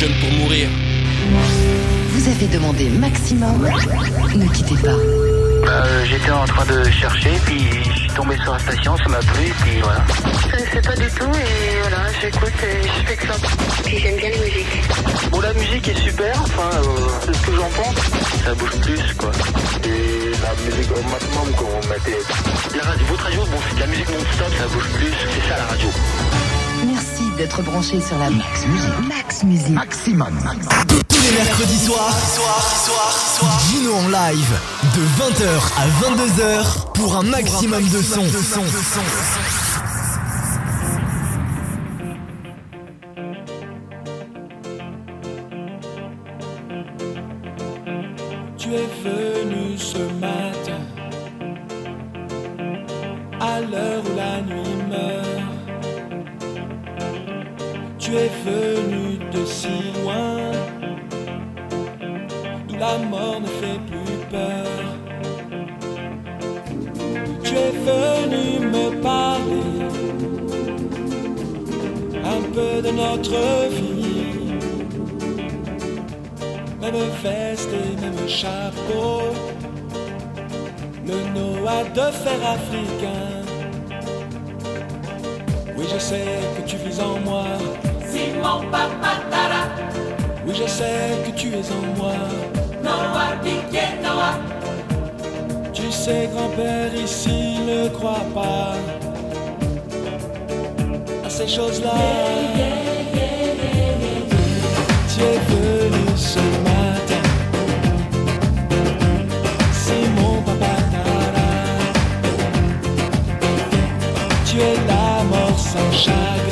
jeune pour mourir. Vous avez demandé maximum Ne quittez pas. Euh, J'étais en train de chercher, puis je suis tombé sur la station, ça m'a plu, puis voilà. Je connaissais pas du tout et voilà, j'écoute et je fais que ça. Puis j'aime bien les musiques. Bon, la musique est super, enfin, euh, c'est ce que j'en pense. Ça bouge plus, quoi. Et la musique au maximum qu'on mettait. La radio, votre radio, bon, c'est de la musique non-stop, ça bouge plus, c'est ça la radio. D'être branché sur la Max Musique. Max Musique. Maximum. Tous les mercredis soirs, Gino en live de 20h à 22h pour un maximum de son. Tu Fer africain Oui je sais que tu vis en moi. Simon Papatara, Oui je sais que tu es en moi. Noah. Tu sais grand-père ici ne croit pas À ces choses-là shotgun.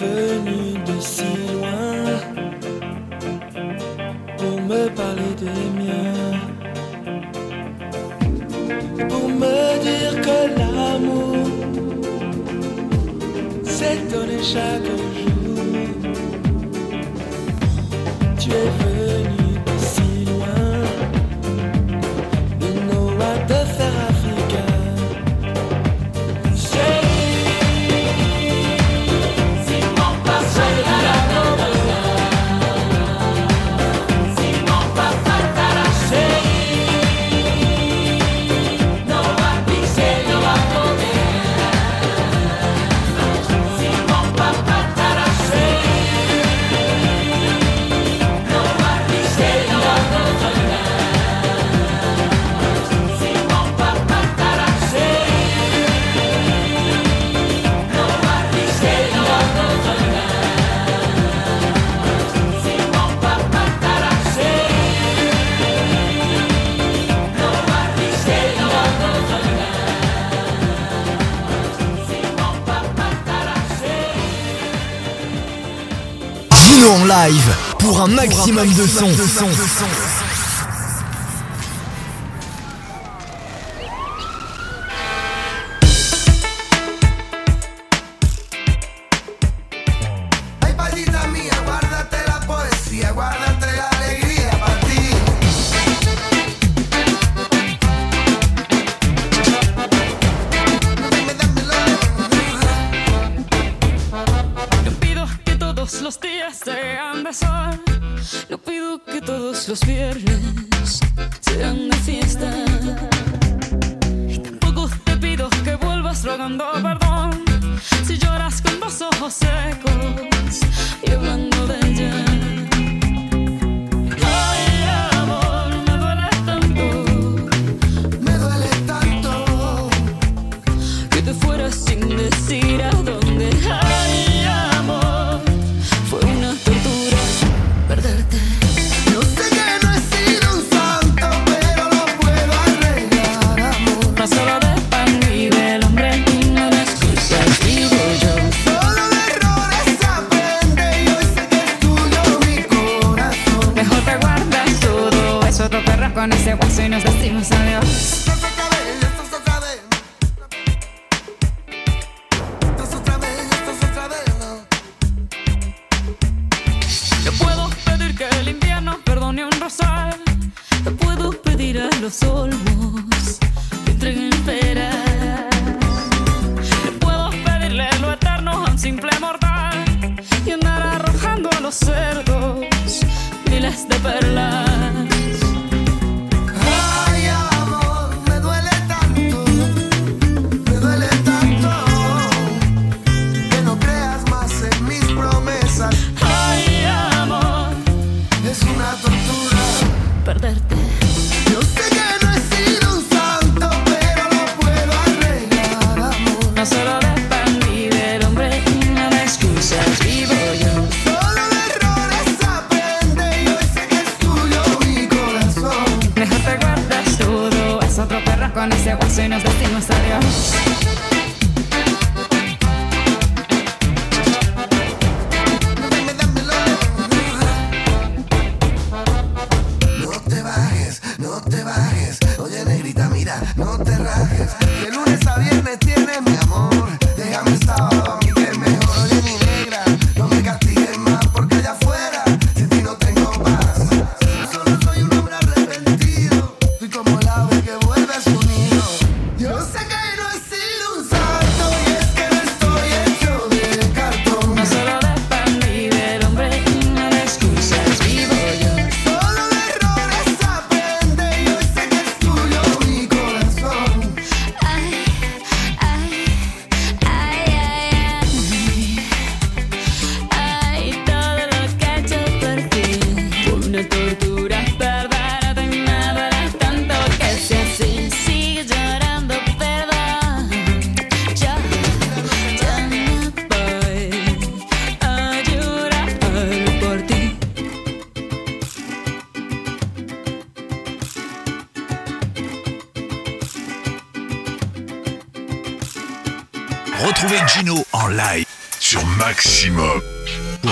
venu de si loin pour me parler des miens, pour me dire que l'amour s'étonne chaque jour. maximum de sons.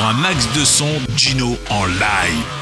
un max de son Gino en live.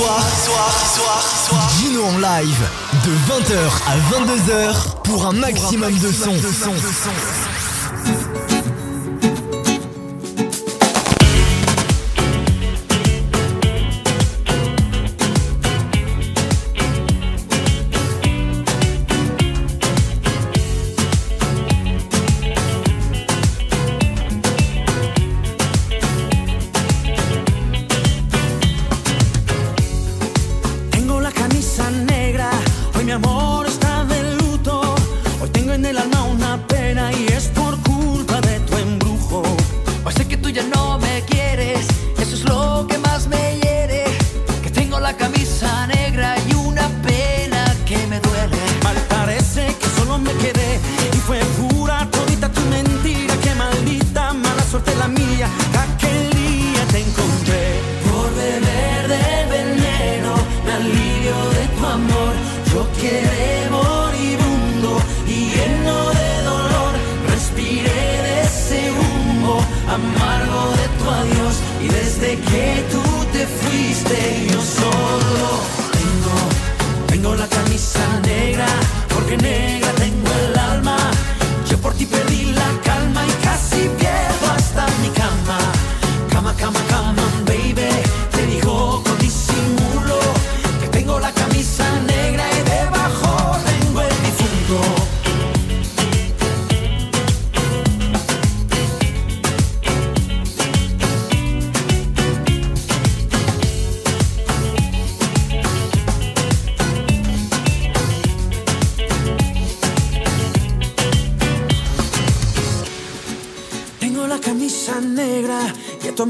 soir, soir. Gino en live de 20h à 22h pour un maximum, de sons. De son.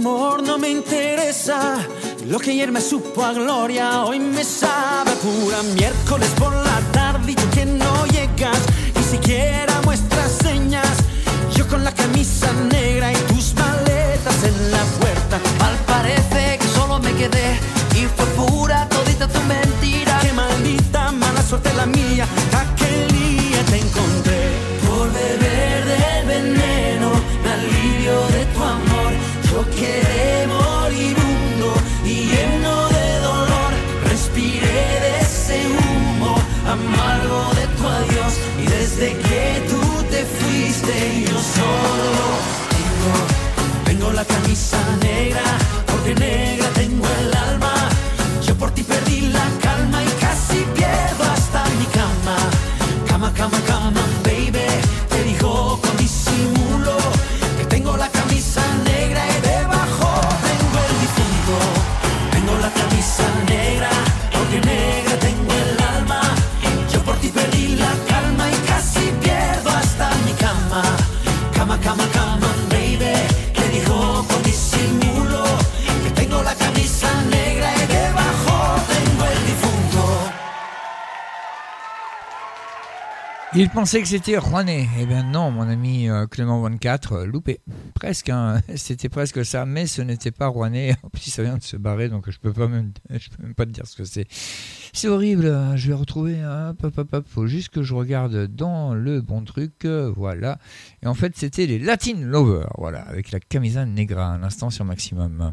amor no me interesa. Lo que ayer me supo a gloria, hoy me sabe pura miércoles por la tarde y tú que no llegas, ni siquiera. Il pensait que c'était René. Eh bien non, mon ami euh, Clément 24, euh, loupé. Presque, hein. c'était presque ça, mais ce n'était pas Rouennais. En plus, ça vient de se barrer, donc je peux peux même pas te dire ce que c'est. C'est horrible, hein. je vais retrouver. Hop, hein. hop, hop, faut juste que je regarde dans le bon truc. Euh, voilà. Et en fait, c'était les Latin Lovers, voilà, avec la camisa negra à l'instant sur maximum.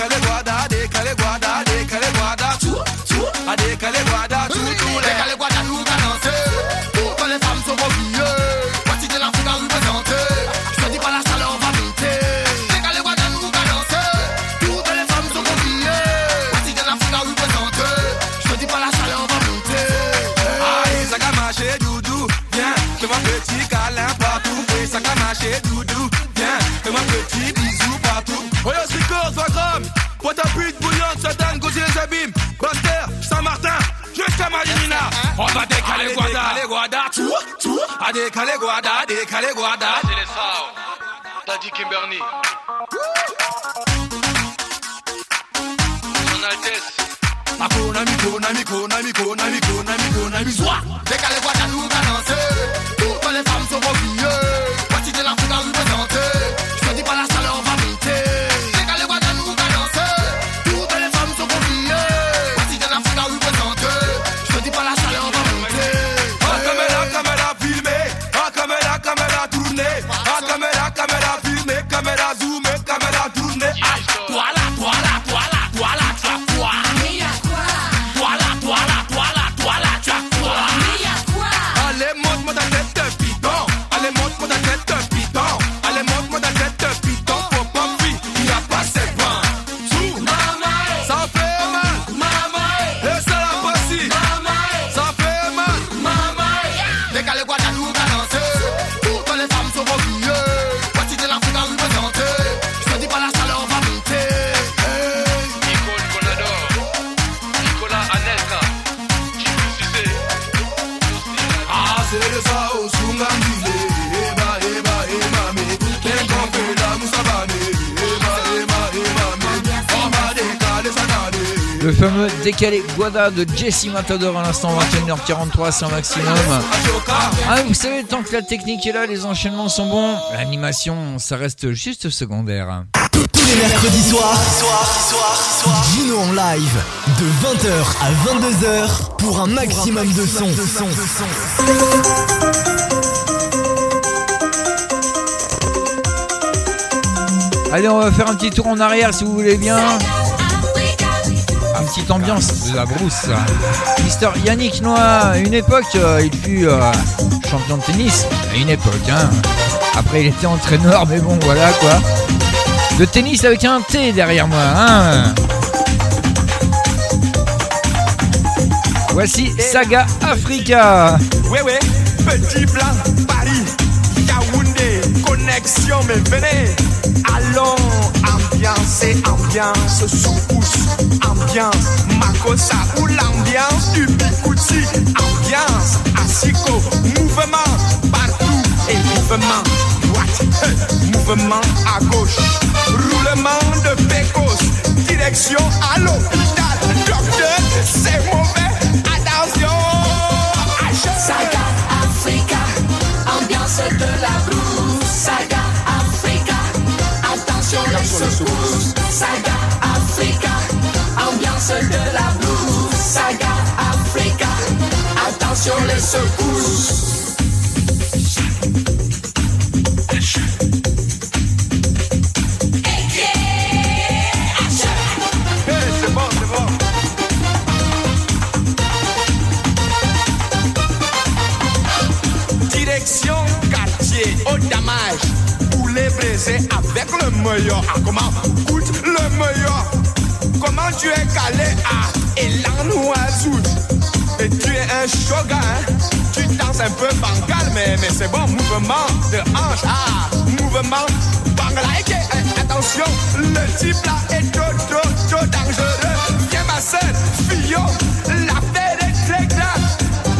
Cause they go kale guada, kale guada. Kimberly. Calais Guada de Jesse Matador à l'instant 21h43 c'est un maximum. Ah vous savez tant que la technique est là les enchaînements sont bons, l'animation ça reste juste secondaire. Tous les mercredis soirs, soir, Gino en live de 20h à 22h pour un maximum, de sons. De son. Allez on va faire un petit tour en arrière si vous voulez bien petite ambiance de la brousse. Mister Yannick Noah, une époque, euh, il fut euh, champion de tennis. À une époque, hein. Après, il était entraîneur, mais bon, voilà quoi. De tennis avec un T derrière moi, hein. Voici Saga Africa. Ouais, ouais, petit plan, Paris, Yaoundé, connexion, mais venez. Allons, ambiance et ambiance, sous-pouce, ambiance, Makossa ou l'ambiance du Bikouti, ambiance, Asiko, mouvement, partout et mouvement, droite, hey, mouvement à gauche, roulement de pécos, direction à l'hôpital, docteur, c'est mauvais, attention, Saga Africa, ambiance de la blues. Saga Africa, attention les secousses. Saga Saga Africa, attention les secousses. Direction quartier au damage. Poulet braisé avec le meilleur. Ah, comment? Goûte le meilleur. Comment tu es calé à Elan Ouazout Et tu es un shogun. hein? Tu danses un peu bancal, mais, mais c'est bon. Mouvement de hanche. Ah, mouvement banglaïque. Eh, Attention, le type là est trop, trop, trop dangereux. Viens ma soeur, Fillon, l'affaire est très grave.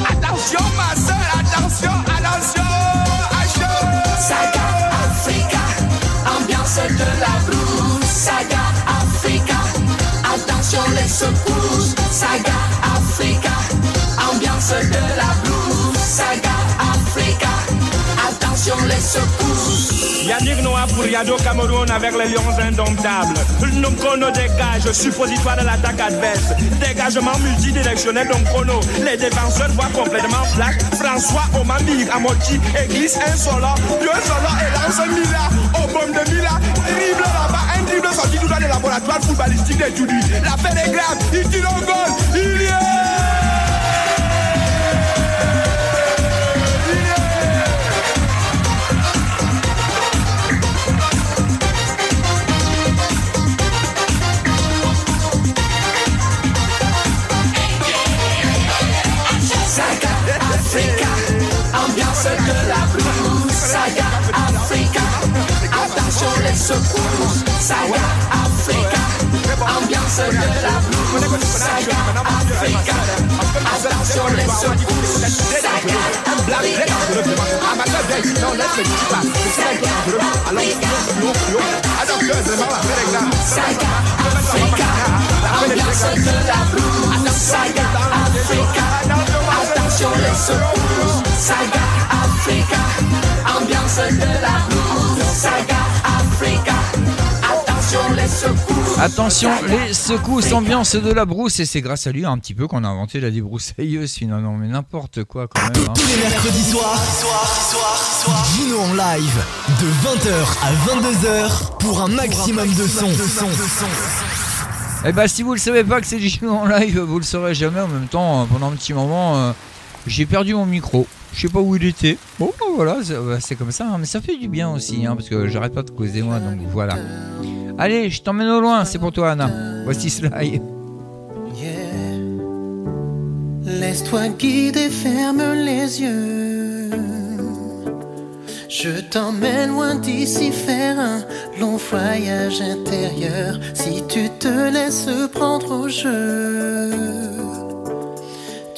Attention ma soeur, attention, attention. Saga Africa, ambiance de la blues. Saga attention les secousses. Saga Africa, ambiance de la blues. Saga Africa, attention les secousses. Yannick Noah pour Yado Cameroun avec les Lions indomptables. Chrono dégage, suppositoire de l'attaque adverse. Dégagement multidirectionnel donc. Les défenseurs voient complètement flash. François Omambi, Amoti, église insolent. Dieu solo et lance Mila. Au bombe de Mila. Dribble un dribble sorti tout dans les laboratoires footballistiques des Judy. L'affaire est grave, il tire un goal. Il y est. attention les secousses. Saga Africa, ambiance de la blues. Saga Africa, attention les secousses. Saga Africa, ambiance de la blues. Saga Africa, attention les secousses. Saga Africa, ambiance de la blues. Saga attention les secousses. Ambiance de la brousse, et c'est grâce à lui un petit peu qu'on a inventé la débroussailleuse, sinon non mais n'importe quoi quand même. hein. Tous les mercredis soirs, Gino en live de 20h à 22h pour un maximum de son. Eh bah si vous le savez pas que c'est Gino en live, vous le saurez jamais en même temps, euh, pendant un petit moment, euh, j'ai perdu mon micro. Je sais pas où il était. Bon bah, voilà, c'est bah, c'est comme ça, hein, mais ça fait du bien aussi, hein, parce que j'arrête pas de causer moi, donc voilà. Allez, je t'emmène au loin, c'est pour toi Anna. Voici Sly. Laisse-toi guider, ferme les yeux. Je t'emmène loin d'ici faire un long voyage intérieur. Si tu te laisses prendre au jeu,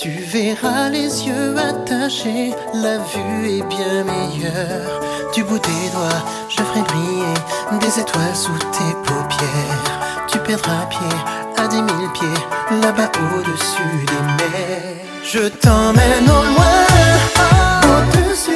tu verras les yeux attachés. La vue est bien meilleure. Du bout des doigts, je ferai briller des étoiles sous tes paupières. Tu perdras pied à dix mille pieds là-bas au-dessus des mers. Je t'emmène au loin, au-dessus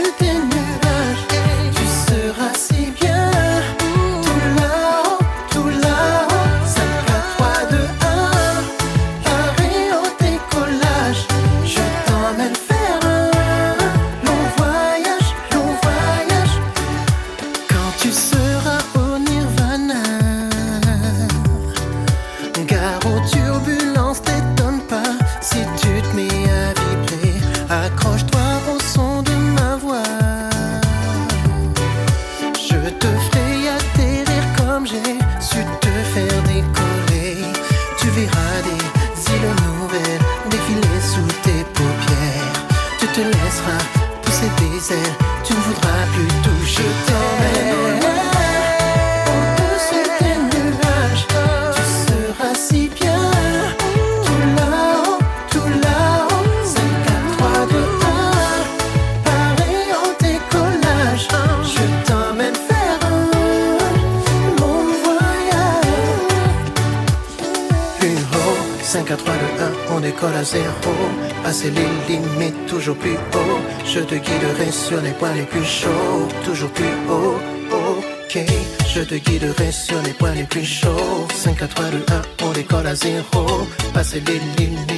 guiderai sur les points les plus chauds. 5 à 3, 2, 1, on décolle à zéro. Passer les limites.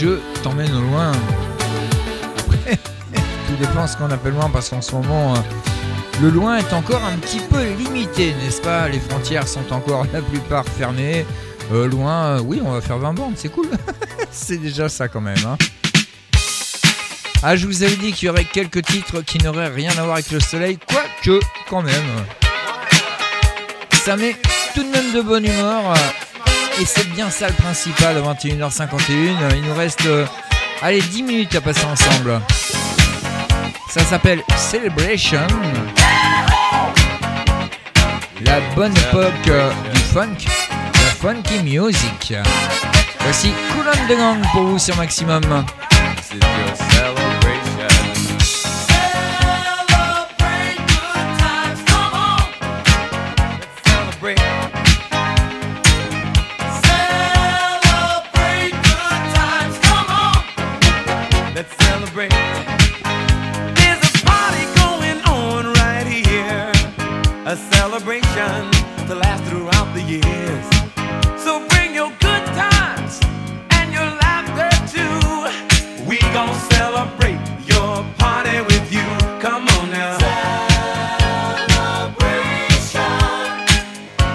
Je t'emmène loin. Tout dépend ce qu'on appelle loin parce qu'en ce moment, euh, le loin est encore un petit peu limité, n'est-ce pas? Les frontières sont encore la plupart fermées. Euh, loin, euh, oui, on va faire 20 bandes, c'est cool. c'est déjà ça quand même. hein. Ah, je vous avais dit qu'il y aurait quelques titres qui n'auraient rien à voir avec le soleil, quoique quand même. Ça met tout de même de bonne humeur. Et c'est bien ça le principal à 21h51. Il nous reste euh, allez, 10 minutes à passer ensemble. Ça s'appelle Celebration. La bonne époque euh, du funk, la funky music. Voici Cool and the Gang pour vous sur Maximum.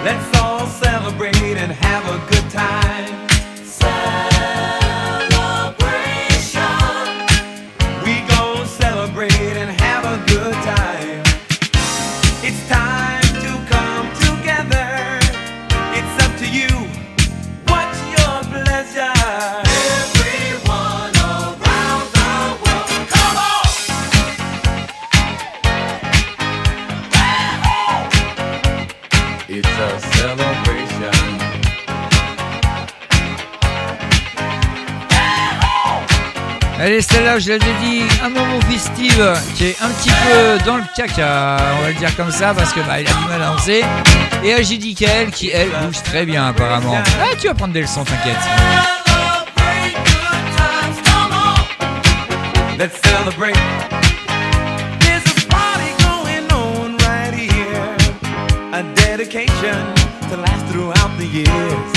Let's all celebrate and have a good time. Allez, celle-là, je l'avais dit, un moment festive qui est un petit peu dans le caca, on va le dire comme ça, parce que bah, il a du mal à lancer. Et Agidi Kael qui, elle, bouge très bien apparemment. Ah, tu vas prendre des leçons, t'inquiète. Let's celebrate. There's a going on right here. A dedication to last throughout the years.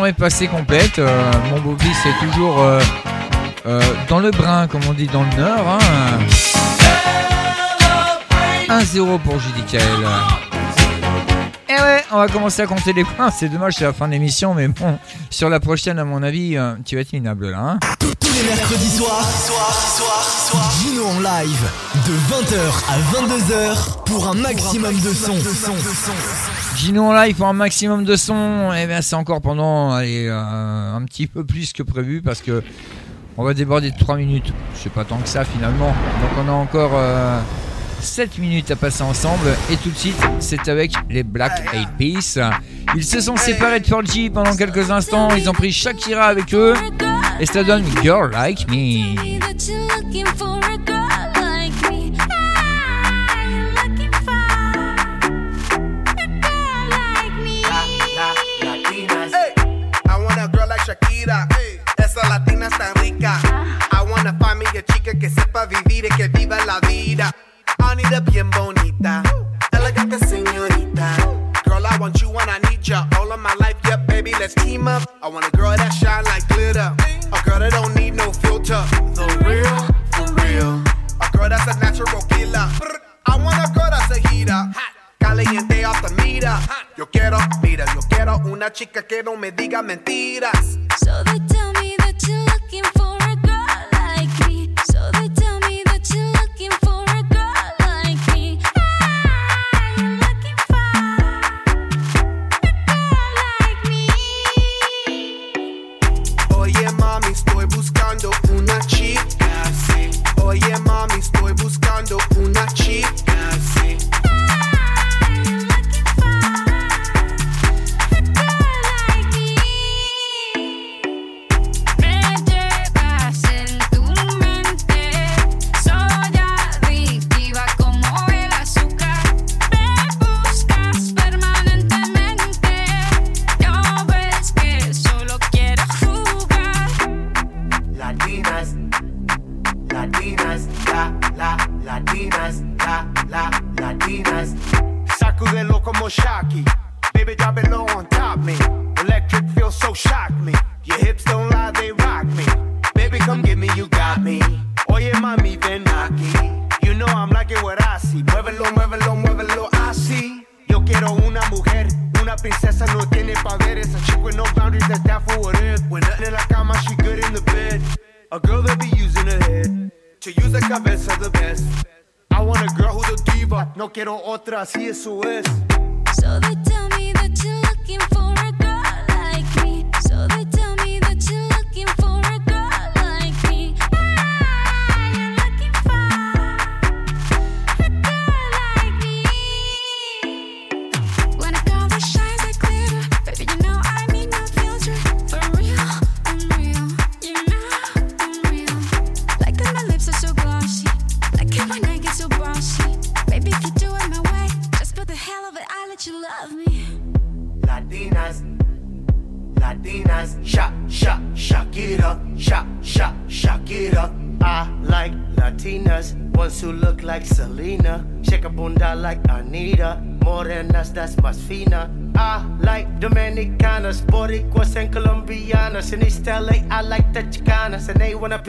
est passée complète. Euh, mon Bobby, c'est toujours euh, euh, dans le brin, comme on dit dans le Nord. Hein. 1-0 pour Judicael. Et eh ouais, on va commencer à compter les points. C'est dommage, c'est la fin de l'émission, mais bon, sur la prochaine, à mon avis, euh, tu vas être minable là. Hein. Tous les mercredis soirs, soir, soir, soir, Gino en live, de 20h à 22h, pour un maximum, de sons. Son, son, son. Gino en live pour un maximum de son, et bien c'est encore pendant euh, un petit peu plus que prévu parce que on va déborder de 3 minutes. C'est pas tant que ça finalement. Donc on a encore 7 minutes à passer ensemble et tout de suite c'est avec les Black Eyed Peas. Ils se sont séparés de 4G pendant quelques instants, ils ont pris Shakira avec eux et ça donne Girl Like Me. Shakira. Esa latina es tan rica. I wanna find me a chica que sepa vivir y que viva la vida. Anita bien bonita. Elegante señorita. Girl, I want you and I need ya. All of my life, yep, baby, let's team up. I want a girl that shine like glitter. A girl that don't need no filter. The real, for real. A girl that's a natural killer. I want a girl that's a heater. Caliente off the meter. Yo quiero, mira, yo quiero una chica que no me diga mentiras.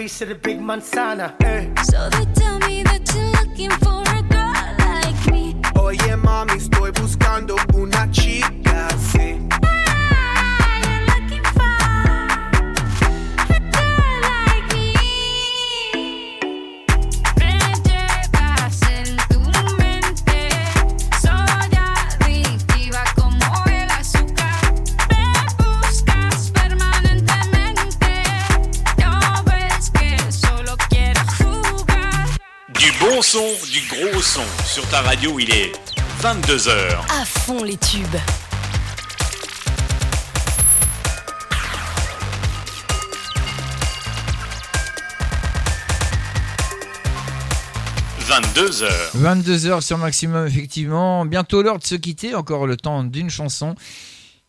trees to the big manzana. Fond les tubes. – 22h. 22h sur Maximum, effectivement. Bientôt l'heure de se quitter, encore le temps d'une chanson.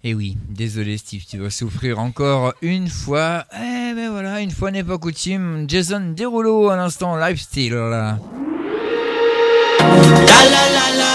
Et oui, désolé Steve, tu vas souffrir encore une fois. Eh ben voilà, une fois n'est pas coutume. Jason Derulo à l'instant, Lifestyle. Da la la la,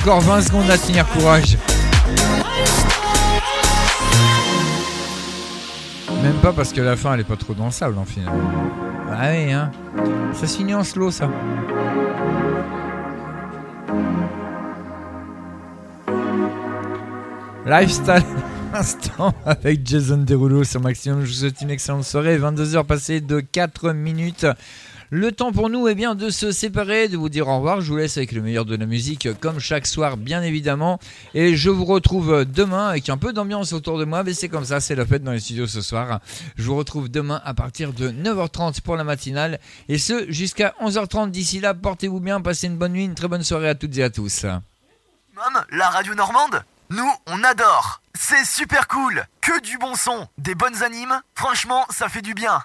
encore 20 secondes à tenir courage. Même pas parce que la fin elle est pas trop dansable en final. Ah oui, hein. Ça se finit en slow ça. Lifestyle instant avec Jason Derulo sur Maximum. Je vous souhaite une excellente soirée. 22h passées de 4 minutes. Le temps pour nous est bien de se séparer, de vous dire au revoir. Je vous laisse avec le meilleur de la musique, comme chaque soir, bien évidemment. Et je vous retrouve demain avec un peu d'ambiance autour de moi. Mais c'est comme ça, c'est la fête dans les studios ce soir. Je vous retrouve demain à partir de 9h30 pour la matinale. Et ce, jusqu'à 11h30. D'ici là, portez-vous bien, passez une bonne nuit, une très bonne soirée à toutes et à tous. Mom, la radio normande Nous, on adore C'est super cool Que du bon son, des bonnes animes, franchement, ça fait du bien